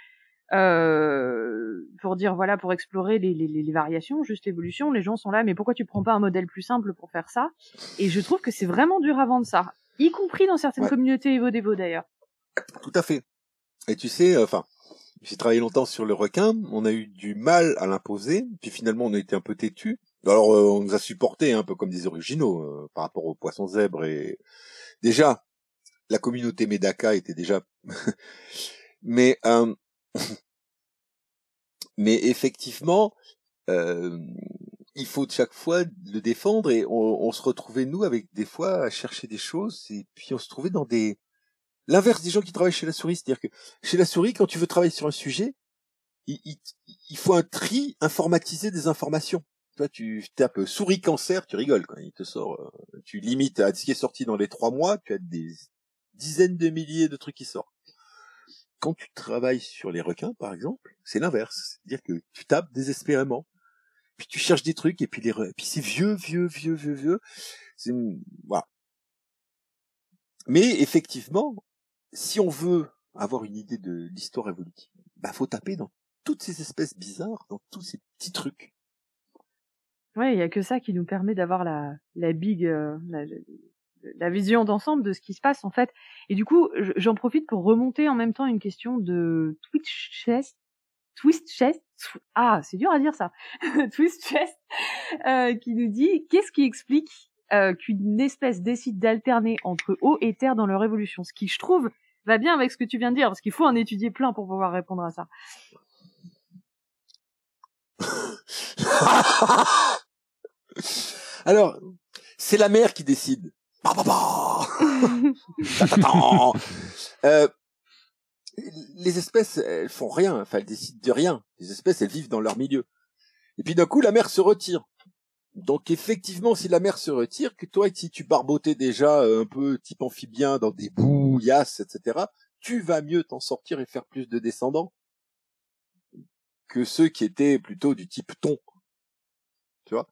euh, pour dire voilà pour explorer les, les, variations juste l'évolution les gens sont là mais pourquoi tu prends pas un modèle plus simple pour faire ça? Et je trouve que c'est vraiment dur à vendre ça y compris dans certaines Ouais. communautés Devo d'ailleurs Tout à fait. Et tu sais, euh, enfin, j'ai travaillé longtemps sur le requin, on a eu du mal à l'imposer, puis finalement on a été un peu têtu. Alors euh, on nous a supporté un peu comme des originaux euh, par rapport aux poissons zèbres et déjà la communauté Medaka était déjà mais euh... mais effectivement euh, il faut chaque fois le défendre et on, on se retrouvait nous avec des fois à chercher des choses et puis on se trouvait dans des l'inverse des gens qui travaillent chez la souris, c'est-à-dire que chez la souris quand tu veux travailler sur un sujet, il, il, il faut un tri informatisé des informations. Toi, tu tapes souris cancer, tu rigoles quand il te sort. euh, tu limites à ce qui est sorti dans les trois mois, tu as des dizaines de milliers de trucs qui sortent. Quand tu travailles sur les requins, par exemple, c'est l'inverse. C'est-à-dire que tu tapes désespérément, puis tu cherches des trucs, et puis les, re- puis c'est vieux, vieux, vieux, vieux, vieux. C'est, voilà. Mais effectivement, si on veut avoir une idée de l'histoire évolutive, bah faut taper dans toutes ces espèces bizarres, dans tous ces petits trucs. ouais il y a que ça qui nous permet d'avoir la la big euh, la- la- la vision d'ensemble de ce qui se passe en fait. Et du coup, j'en profite pour remonter en même temps une question de Twitch Chest, Twist Chest, ah c'est dur à dire ça, Twist Chest, euh, qui nous dit qu'est-ce qui explique euh, qu'une espèce décide d'alterner entre eau et terre dans leur évolution, ce qui je trouve va bien avec ce que tu viens de dire, parce qu'il faut en étudier plein pour pouvoir répondre à ça. Alors, c'est la mère qui décide. euh, les espèces, elles font rien, enfin elles décident de rien. Les espèces, elles vivent dans leur milieu. Et puis d'un coup, la mère se retire. Donc effectivement, si la mère se retire, que toi, si tu barbotais déjà euh, un peu type amphibien dans des bouillasses, etc., tu vas mieux t'en sortir et faire plus de descendants que ceux qui étaient plutôt du type ton. Tu vois?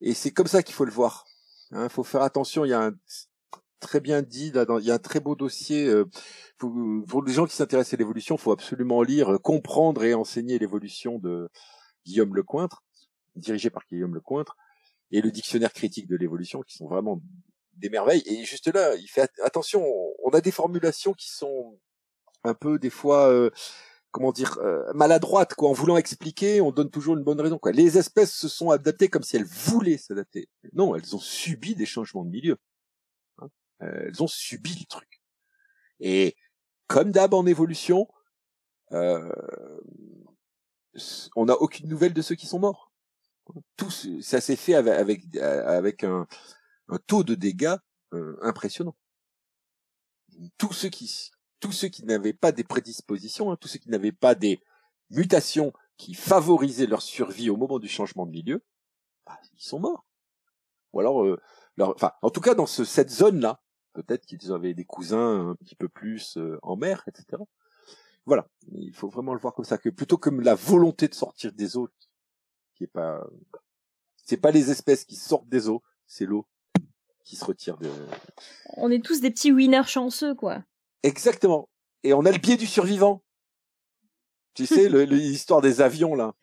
Et c'est comme ça qu'il faut le voir. Hein, faut faire attention. Il y a un très bien dit il y a un très beau dossier euh, pour, les gens qui s'intéressent à l'évolution. Il faut absolument lire, euh, comprendre et enseigner l'évolution de Guillaume Lecointre, dirigé par Guillaume Lecointre, et le dictionnaire critique de l'évolution, qui sont vraiment des merveilles. Et juste là, il fait attention. On a des formulations qui sont un peu des fois euh, comment dire euh, maladroite quoi en voulant expliquer on donne toujours une bonne raison quoi les espèces se sont adaptées comme si elles voulaient s'adapter non elles ont subi des changements de milieu. Elles ont subi le truc. Et comme d'hab en évolution euh, on n'a aucune nouvelle de ceux qui sont morts. Tout ça s'est fait avec avec, un, taux de dégâts euh, impressionnant. Tous ceux qui tous ceux qui n'avaient pas des prédispositions, hein, tous ceux qui n'avaient pas des mutations qui favorisaient leur survie au moment du changement de milieu, bah, ils sont morts. Ou alors, euh, leur, enfin, en tout cas dans ce, cette zone-là, peut-être qu'ils avaient des cousins un petit peu plus euh, en mer, etc. Voilà, il faut vraiment le voir comme ça, que plutôt comme la volonté de sortir des eaux, qui est pas, c'est pas les espèces qui sortent des eaux, c'est l'eau qui se retire de. On est tous des petits winners chanceux, quoi. Exactement. Et on a le biais du survivant. Tu sais, l'histoire des avions, là.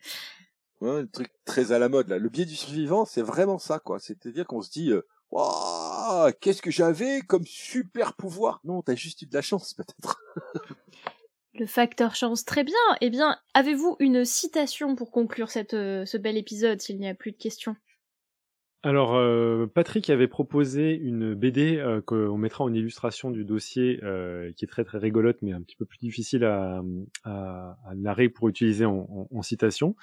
Ouais, le truc très à la mode, là. Le biais du survivant, c'est vraiment ça, quoi. C'est-à-dire qu'on se dit, euh, qu'est-ce que j'avais comme super pouvoir Non, t'as juste eu de la chance, peut-être. Le facteur chance, très bien. Eh bien, avez-vous une citation pour conclure cette, euh, ce bel épisode, s'il n'y a plus de questions? Alors, euh, Patrick avait proposé une BD euh, qu'on mettra en illustration du dossier, euh, qui est très très rigolote, mais un petit peu plus difficile à, à, narrer pour utiliser en, citation.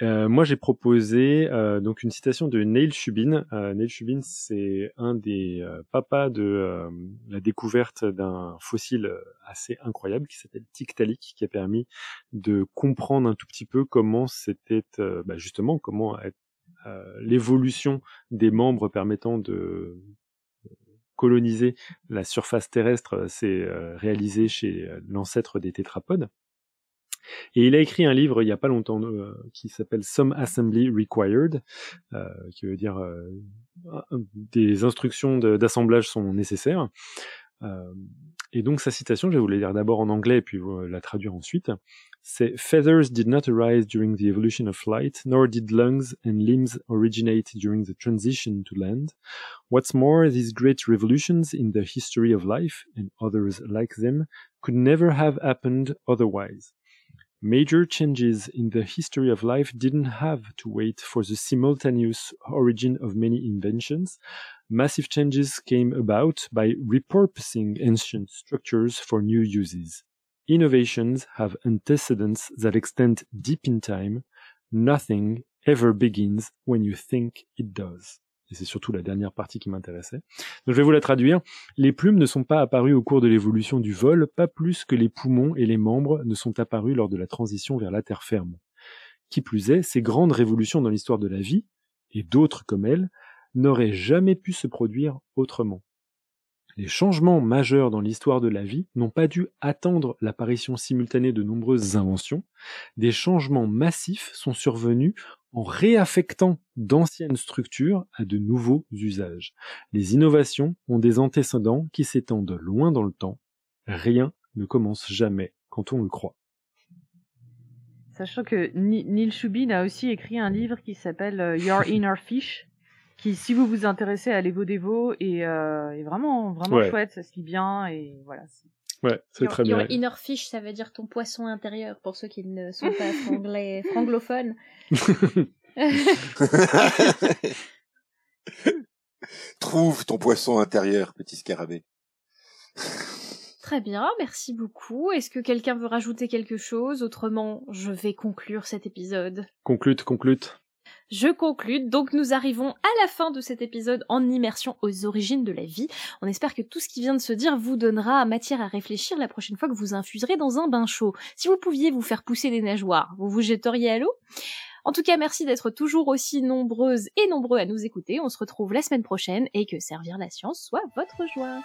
moi, j'ai proposé donc une citation de Neil Shubin. Neil Shubin, c'est un des papas de la découverte d'un fossile assez incroyable qui s'appelle Tiktaalik, qui a permis de comprendre un tout petit peu comment c'était, bah justement, comment être euh, l'évolution des membres permettant de coloniser la surface terrestre euh, s'est euh, réalisée chez l'ancêtre des tétrapodes. Et il a écrit un livre il n'y a pas longtemps qui s'appelle Some Assembly Required, qui veut dire des instructions d'assemblage sont nécessaires. Et donc sa citation, je vais vous la lire d'abord en anglais puis la traduire ensuite. C'est Feathers did not arise during the evolution of flight, nor did lungs and limbs originate during the transition to land. What's more, these great revolutions in the history of life, and others like them, could never have happened otherwise. Major changes in the history of life didn't have to wait for the simultaneous origin of many inventions. Massive changes came about by repurposing ancient structures for new uses. Innovations have antecedents that extend deep in time. Nothing ever begins when you think it does. Et c'est surtout la dernière partie qui m'intéressait. Donc je vais vous la traduire. Les plumes ne sont pas apparues au cours de l'évolution du vol, pas plus que les poumons et les membres ne sont apparus lors de la transition vers la terre ferme. Qui plus est, ces grandes révolutions dans l'histoire de la vie, et d'autres comme elles, n'auraient jamais pu se produire autrement. Les changements majeurs dans l'histoire de la vie n'ont pas dû attendre l'apparition simultanée de nombreuses inventions. Des changements massifs sont survenus en réaffectant d'anciennes structures à de nouveaux usages. Les innovations ont des antécédents qui s'étendent loin dans le temps. Rien ne commence jamais quand on le croit. Sachant que Neil Shubin a aussi écrit un livre qui s'appelle euh, Your Inner Fish, qui, si vous vous intéressez à l'Evo et euh, est vraiment vraiment Ouais. chouette, ça se lit bien et voilà. Ouais, c'est très your bien. inner fish, ça veut dire ton poisson intérieur, pour ceux qui ne sont pas franglais- franglophones. Trouve ton poisson intérieur, petit scarabée. Très bien, merci beaucoup. Est-ce que quelqu'un veut rajouter quelque chose? Autrement, je vais conclure cet épisode. Conclute, conclute. Je conclue, donc nous arrivons à la fin de cet épisode en immersion aux origines de la vie. On espère que tout ce qui vient de se dire vous donnera matière à réfléchir la prochaine fois que vous infuserez dans un bain chaud. Si vous pouviez vous faire pousser des nageoires, vous vous jetteriez à l'eau? En tout cas, merci d'être toujours aussi nombreuses et nombreux à nous écouter. On se retrouve la semaine prochaine et que servir la science soit votre joie.